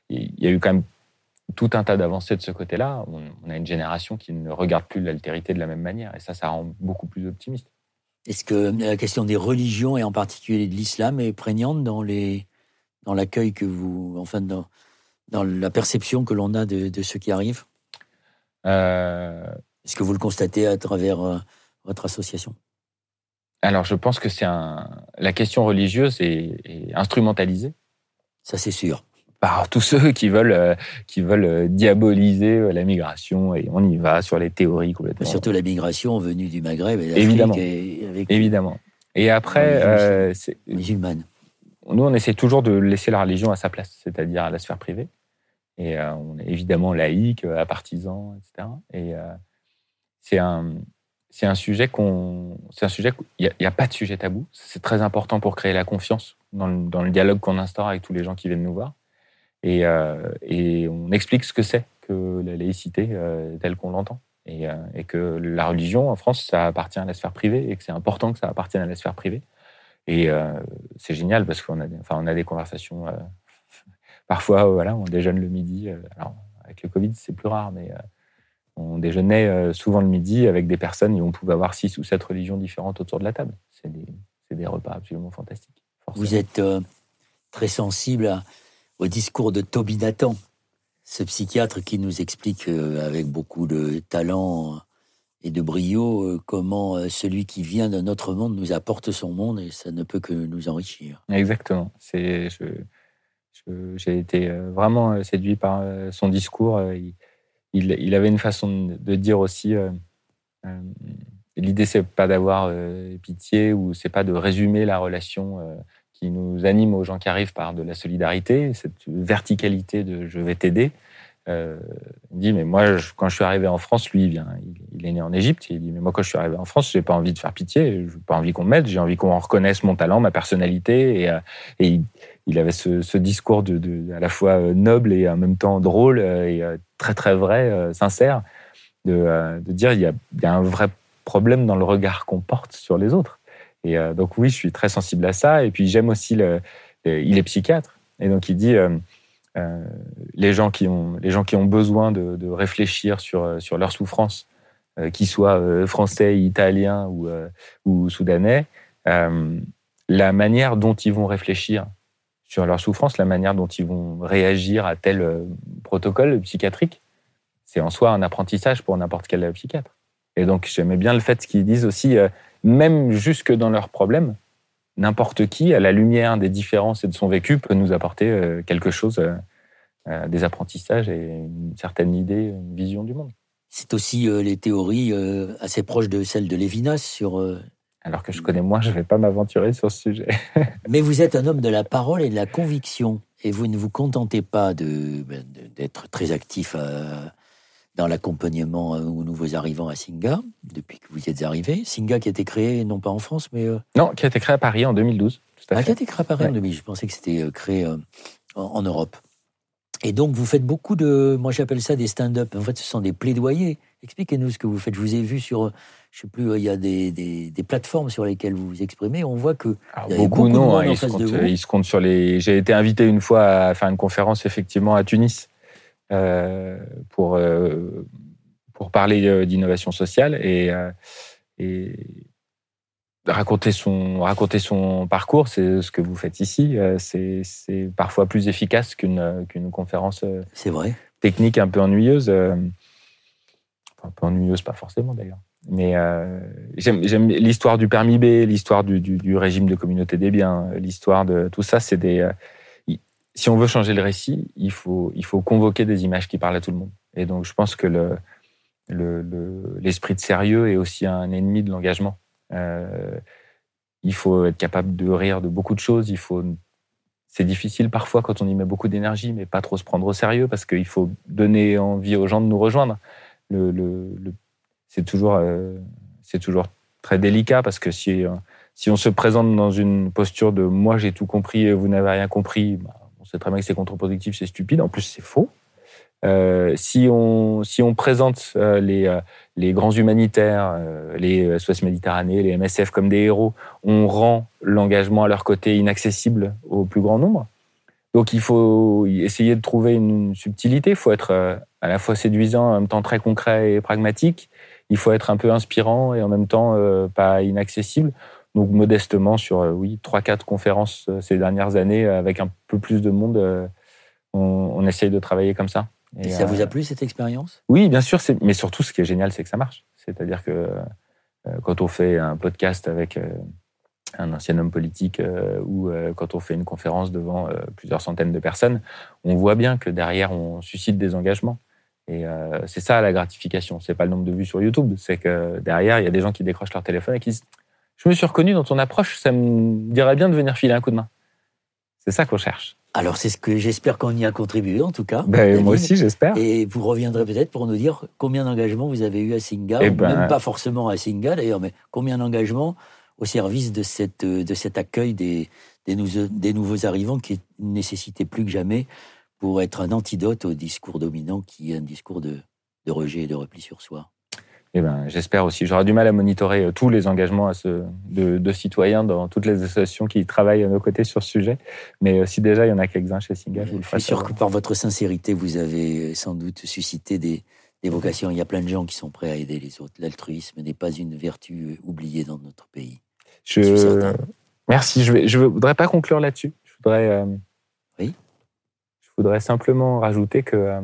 il y a eu quand même tout un tas d'avancées de ce côté-là. On, a une génération qui ne regarde plus l'altérité de la même manière, et ça, ça rend beaucoup plus optimiste. Est-ce que la question des religions et en particulier de l'islam est prégnante dans les dans l'accueil que vous, enfin dans, dans la perception que l'on a de, de ce qui arrive? Euh... Est-ce que vous le constatez à travers euh, votre association? Alors, je pense que c'est un... la question religieuse est, instrumentalisée. Ça, c'est sûr. Par tous ceux qui veulent, euh, qui veulent euh, diaboliser euh, la migration et on y va sur les théories complètement. surtout la migration venue du Maghreb et Évidemment. Et avec... Évidemment. Et après, musulmane. Nous, on essaie toujours de laisser la religion à sa place, c'est-à-dire à la sphère privée. Et on est évidemment laïque, apartisan, etc. Et c'est un, c'est un sujet qu'on, c'est un sujet il n'y a, pas de sujet tabou. C'est très important pour créer la confiance dans le, dans le dialogue qu'on instaure avec tous les gens qui viennent nous voir. Et, euh, et on explique ce que c'est que la laïcité euh, telle qu'on l'entend. Et, euh, et, que la religion en France, ça appartient à la sphère privée et que c'est important que ça appartienne à la sphère privée. Et c'est génial parce qu'on a, enfin, on a des conversations. parfois, voilà, on déjeune le midi. alors, avec le Covid, c'est plus rare, mais on déjeunait souvent le midi avec des personnes et on pouvait avoir six ou sept religions différentes autour de la table. C'est des, repas absolument fantastiques. Vous êtes très sensible au discours de Toby Nathan, ce psychiatre qui nous explique euh, avec beaucoup de talent et de brio comment celui qui vient d'un autre monde nous apporte son monde et ça ne peut que nous enrichir. Exactement. J'ai été vraiment séduit par son discours il, avait une façon de dire aussi euh, euh, l'idée c'est pas d'avoir euh, pitié ou c'est pas de résumer la relation qui nous anime aux gens qui arrivent par de la solidarité, cette verticalité de je vais t'aider. il dit mais moi quand je suis arrivé en France, lui il vient, il, est né en Égypte. Il dit mais moi quand je suis arrivé en France, j'ai pas envie de faire pitié, j'ai pas envie qu'on m'aide, j'ai envie qu'on reconnaisse mon talent, ma personnalité et, et il avait ce, discours de, à la fois euh, noble et en même temps drôle euh, et euh, très très vrai, sincère, de, dire il y, a, un vrai problème dans le regard qu'on porte sur les autres. Et donc oui, je suis très sensible à ça. Et puis j'aime aussi il est psychiatre et donc il dit les gens qui ont les gens qui ont besoin de, réfléchir sur sur leur souffrance, qu'ils soient français, italiens ou ou soudanais, la manière dont ils vont réfléchir sur leur souffrance, la manière dont ils vont réagir à tel euh, protocole psychiatrique, c'est en soi un apprentissage pour n'importe quel psychiatre. Et donc j'aimais bien le fait qu'ils disent aussi, euh, même jusque dans leurs problèmes, n'importe qui, à la lumière des différences et de son vécu, peut nous apporter euh, quelque chose, des apprentissages et une certaine idée, une vision du monde. C'est aussi les théories assez proches de celles de Lévinas sur alors que je connais moins, je ne vais pas m'aventurer sur ce sujet. Mais vous êtes un homme de la parole et de la conviction, et vous ne vous contentez pas ben, d'être très actif euh, dans l'accompagnement euh, aux nouveaux arrivants à Singa, depuis que vous y êtes arrivé. Singa qui a été créé, non pas en France, mais... Euh, non, qui a été créé à Paris en 2012. Tout à ah, qui a été créé à Paris en 2012. Je pensais que c'était créé en, Europe. Et donc, vous faites beaucoup de... Moi, j'appelle ça des stand-up. En fait, ce sont des plaidoyers. Expliquez-nous ce que vous faites. Je vous ai vu sur je sais plus, il y a des, des, plateformes sur lesquelles vous vous exprimez. On voit que y a beaucoup, non, de hein, face de vous. Ils se comptent sur les. J'ai été invité une fois à faire une conférence effectivement à Tunis euh, pour euh, pour parler euh, d'innovation sociale et, et raconter son raconter son parcours. C'est ce que vous faites ici. C'est parfois plus efficace qu'une qu'une conférence. Vrai. Technique un peu ennuyeuse. un peu ennuyeuse, pas forcément d'ailleurs. Mais euh, j'aime l'histoire du permis B, l'histoire du, du, du, régime de communauté des biens, l'histoire de tout ça. C'est des. Si on veut changer le récit, il faut, il faut convoquer des images qui parlent à tout le monde. Et donc, je pense que le, l'esprit le, de sérieux est aussi un ennemi de l'engagement. Euh, il faut être capable de rire de beaucoup de choses. Il faut. C'est difficile parfois quand on y met beaucoup d'énergie, mais pas trop se prendre au sérieux parce qu'il faut donner envie aux gens de nous rejoindre. C'est toujours, euh, c'est toujours très délicat parce que si, euh, si on se présente dans une posture de moi j'ai tout compris et vous n'avez rien compris, bah, sait très bien que c'est contre-productif, c'est stupide. En plus, c'est faux. Euh, si, on, si on présente les, les grands humanitaires, les SOS Méditerranée, les MSF comme des héros, on rend l'engagement à leur côté inaccessible au plus grand nombre. Donc il faut essayer de trouver une subtilité. Il faut être à la fois séduisant, en même temps très concret et pragmatique il faut être un peu inspirant et en même temps euh, pas inaccessible. Donc modestement sur euh, oui trois quatre conférences euh, ces dernières années avec un peu plus de monde, on, on essaye de travailler comme ça. Et, ça vous a plu cette expérience? Oui, bien sûr. Mais surtout, ce qui est génial, c'est que ça marche. C'est-à-dire que quand on fait un podcast avec un ancien homme politique ou quand on fait une conférence devant plusieurs centaines de personnes, on voit bien que derrière, on suscite des engagements. Et c'est ça la gratification. C'est pas le nombre de vues sur YouTube, c'est que derrière, il y a des gens qui décrochent leur téléphone et qui disent Je me suis reconnu dans ton approche, ça me dirait bien de venir filer un coup de main. C'est ça qu'on cherche. Alors, c'est ce que j'espère qu'on y a contribué, en tout cas. Ben, moi aussi, j'espère. Et vous reviendrez peut-être pour nous dire combien d'engagements vous avez eu à Singa, Eh ou ben- même pas forcément à Singa d'ailleurs, mais combien d'engagements au service de, cette, de cet accueil des, des, nou- des nouveaux arrivants qui est une nécessité plus que jamais pour être un antidote au discours dominant qui est un discours de, de rejet et de repli sur soi. Eh ben, j'espère aussi. J'aurai du mal à monitorer euh, tous les engagements à ce- de, de citoyens dans toutes les associations qui travaillent à nos côtés sur ce sujet. Mais euh, si déjà il y en a quelques-uns chez Singa, je vous le Je ferai suis sûr que par votre sincérité, vous avez sans doute suscité des, des vocations. Il y a plein de gens qui sont prêts à aider les autres. L'altruisme n'est pas une vertu oubliée dans notre pays. Je... Merci. Je ne je voudrais pas conclure là-dessus. Je voudrais, euh, Oui. je voudrais simplement rajouter que euh,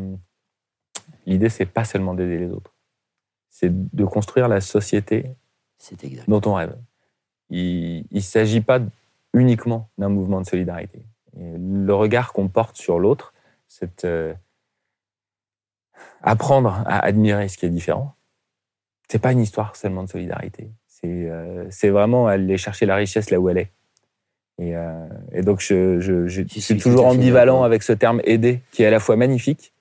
l'idée, c'est pas seulement d'aider les autres. C'est de construire la société dont on rêve. Il ne s'agit pas uniquement d'un mouvement de solidarité. Et le regard qu'on porte sur l'autre, c'est euh, apprendre à admirer ce qui est différent. C'est pas une histoire seulement de solidarité. C'est euh, vraiment aller chercher la richesse là où elle est. Et, euh, et donc, je, je, je Je suis toujours ambivalent avec ce terme aider, qui est à la fois magnifique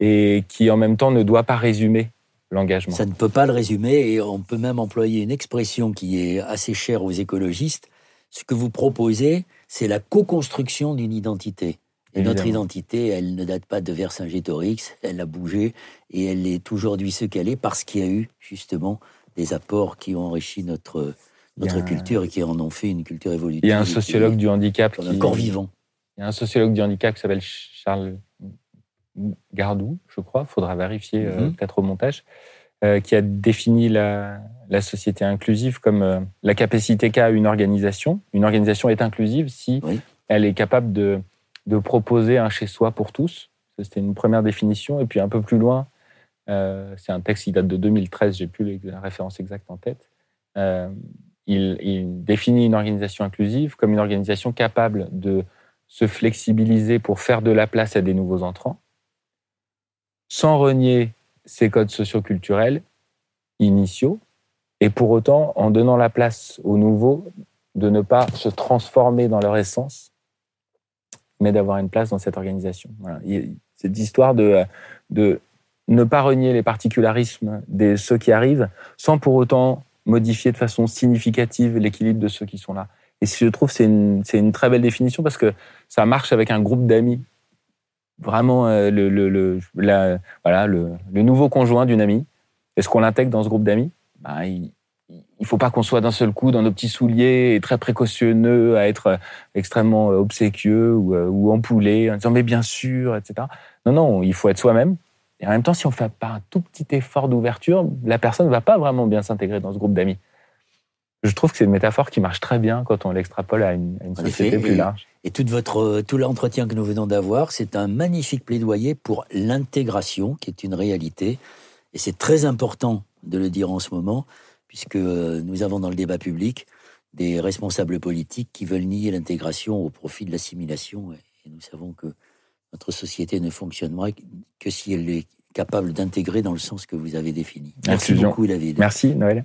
et qui en même temps ne doit pas résumer l'engagement. Ça ne peut pas le résumer et on peut même employer une expression qui est assez chère aux écologistes. Ce que vous proposez, c'est la co-construction d'une identité. Et notre identité, elle ne date pas de Vercingétorix, elle a bougé et elle est aujourd'hui ce qu'elle est parce qu'il y a eu justement des apports qui ont enrichi notre, notre un- culture et qui en ont fait une culture évolutive. Il y a un sociologue du handicap qui, un corps vivant. Il y a un sociologue du handicap qui s'appelle Charles Gardou, je crois, faudra vérifier euh, Mhm. peut-être au montage, euh, qui a défini la, la société inclusive comme euh, la capacité qu'a une organisation. Une organisation est inclusive si Oui. elle est capable de, de proposer un chez-soi pour tous. C'était une première définition. Et puis un peu plus loin, euh, c'est un texte qui date de 2013, j'ai plus la référence exacte en tête. Euh, il, il définit une organisation inclusive comme une organisation capable de se flexibiliser pour faire de la place à des nouveaux entrants, sans renier ses codes socioculturels initiaux, et pour autant, en donnant la place aux nouveaux, de ne pas se transformer dans leur essence, mais d'avoir une place dans cette organisation. Cette histoire de, de ne pas renier les particularismes de ceux qui arrivent, sans pour autant modifier de façon significative l'équilibre de ceux qui sont là. Et je trouve c'est c'est une très belle définition parce que ça marche avec un groupe d'amis. Vraiment, euh, le, le, voilà, le, nouveau conjoint d'une amie. Est-ce qu'on l'intègre dans ce groupe d'amis? Ben, Il ne faut pas qu'on soit d'un seul coup dans nos petits souliers et très précautionneux, à être euh, extrêmement euh, obséquieux ou, ou ampoulé, en disant mais bien sûr, etc. Non, non, il faut être soi-même. Et en même temps, si on ne fait pas un tout petit effort d'ouverture, la personne ne va pas vraiment bien s'intégrer dans ce groupe d'amis. Je trouve que c'est une métaphore qui marche très bien quand on l'extrapole à une, à une En société effet, plus et- large. Et tout, votre, tout l'entretien que nous venons d'avoir, c'est un magnifique plaidoyer pour l'intégration, qui est une réalité. Et c'est très important de le dire en ce moment, puisque euh, nous avons dans le débat public des responsables politiques qui veulent nier l'intégration au profit de l'assimilation. Et nous savons que notre société ne fonctionnera que si elle est capable d'intégrer dans le sens que vous avez défini. Merci Inclusion. beaucoup, David. Merci, Noël.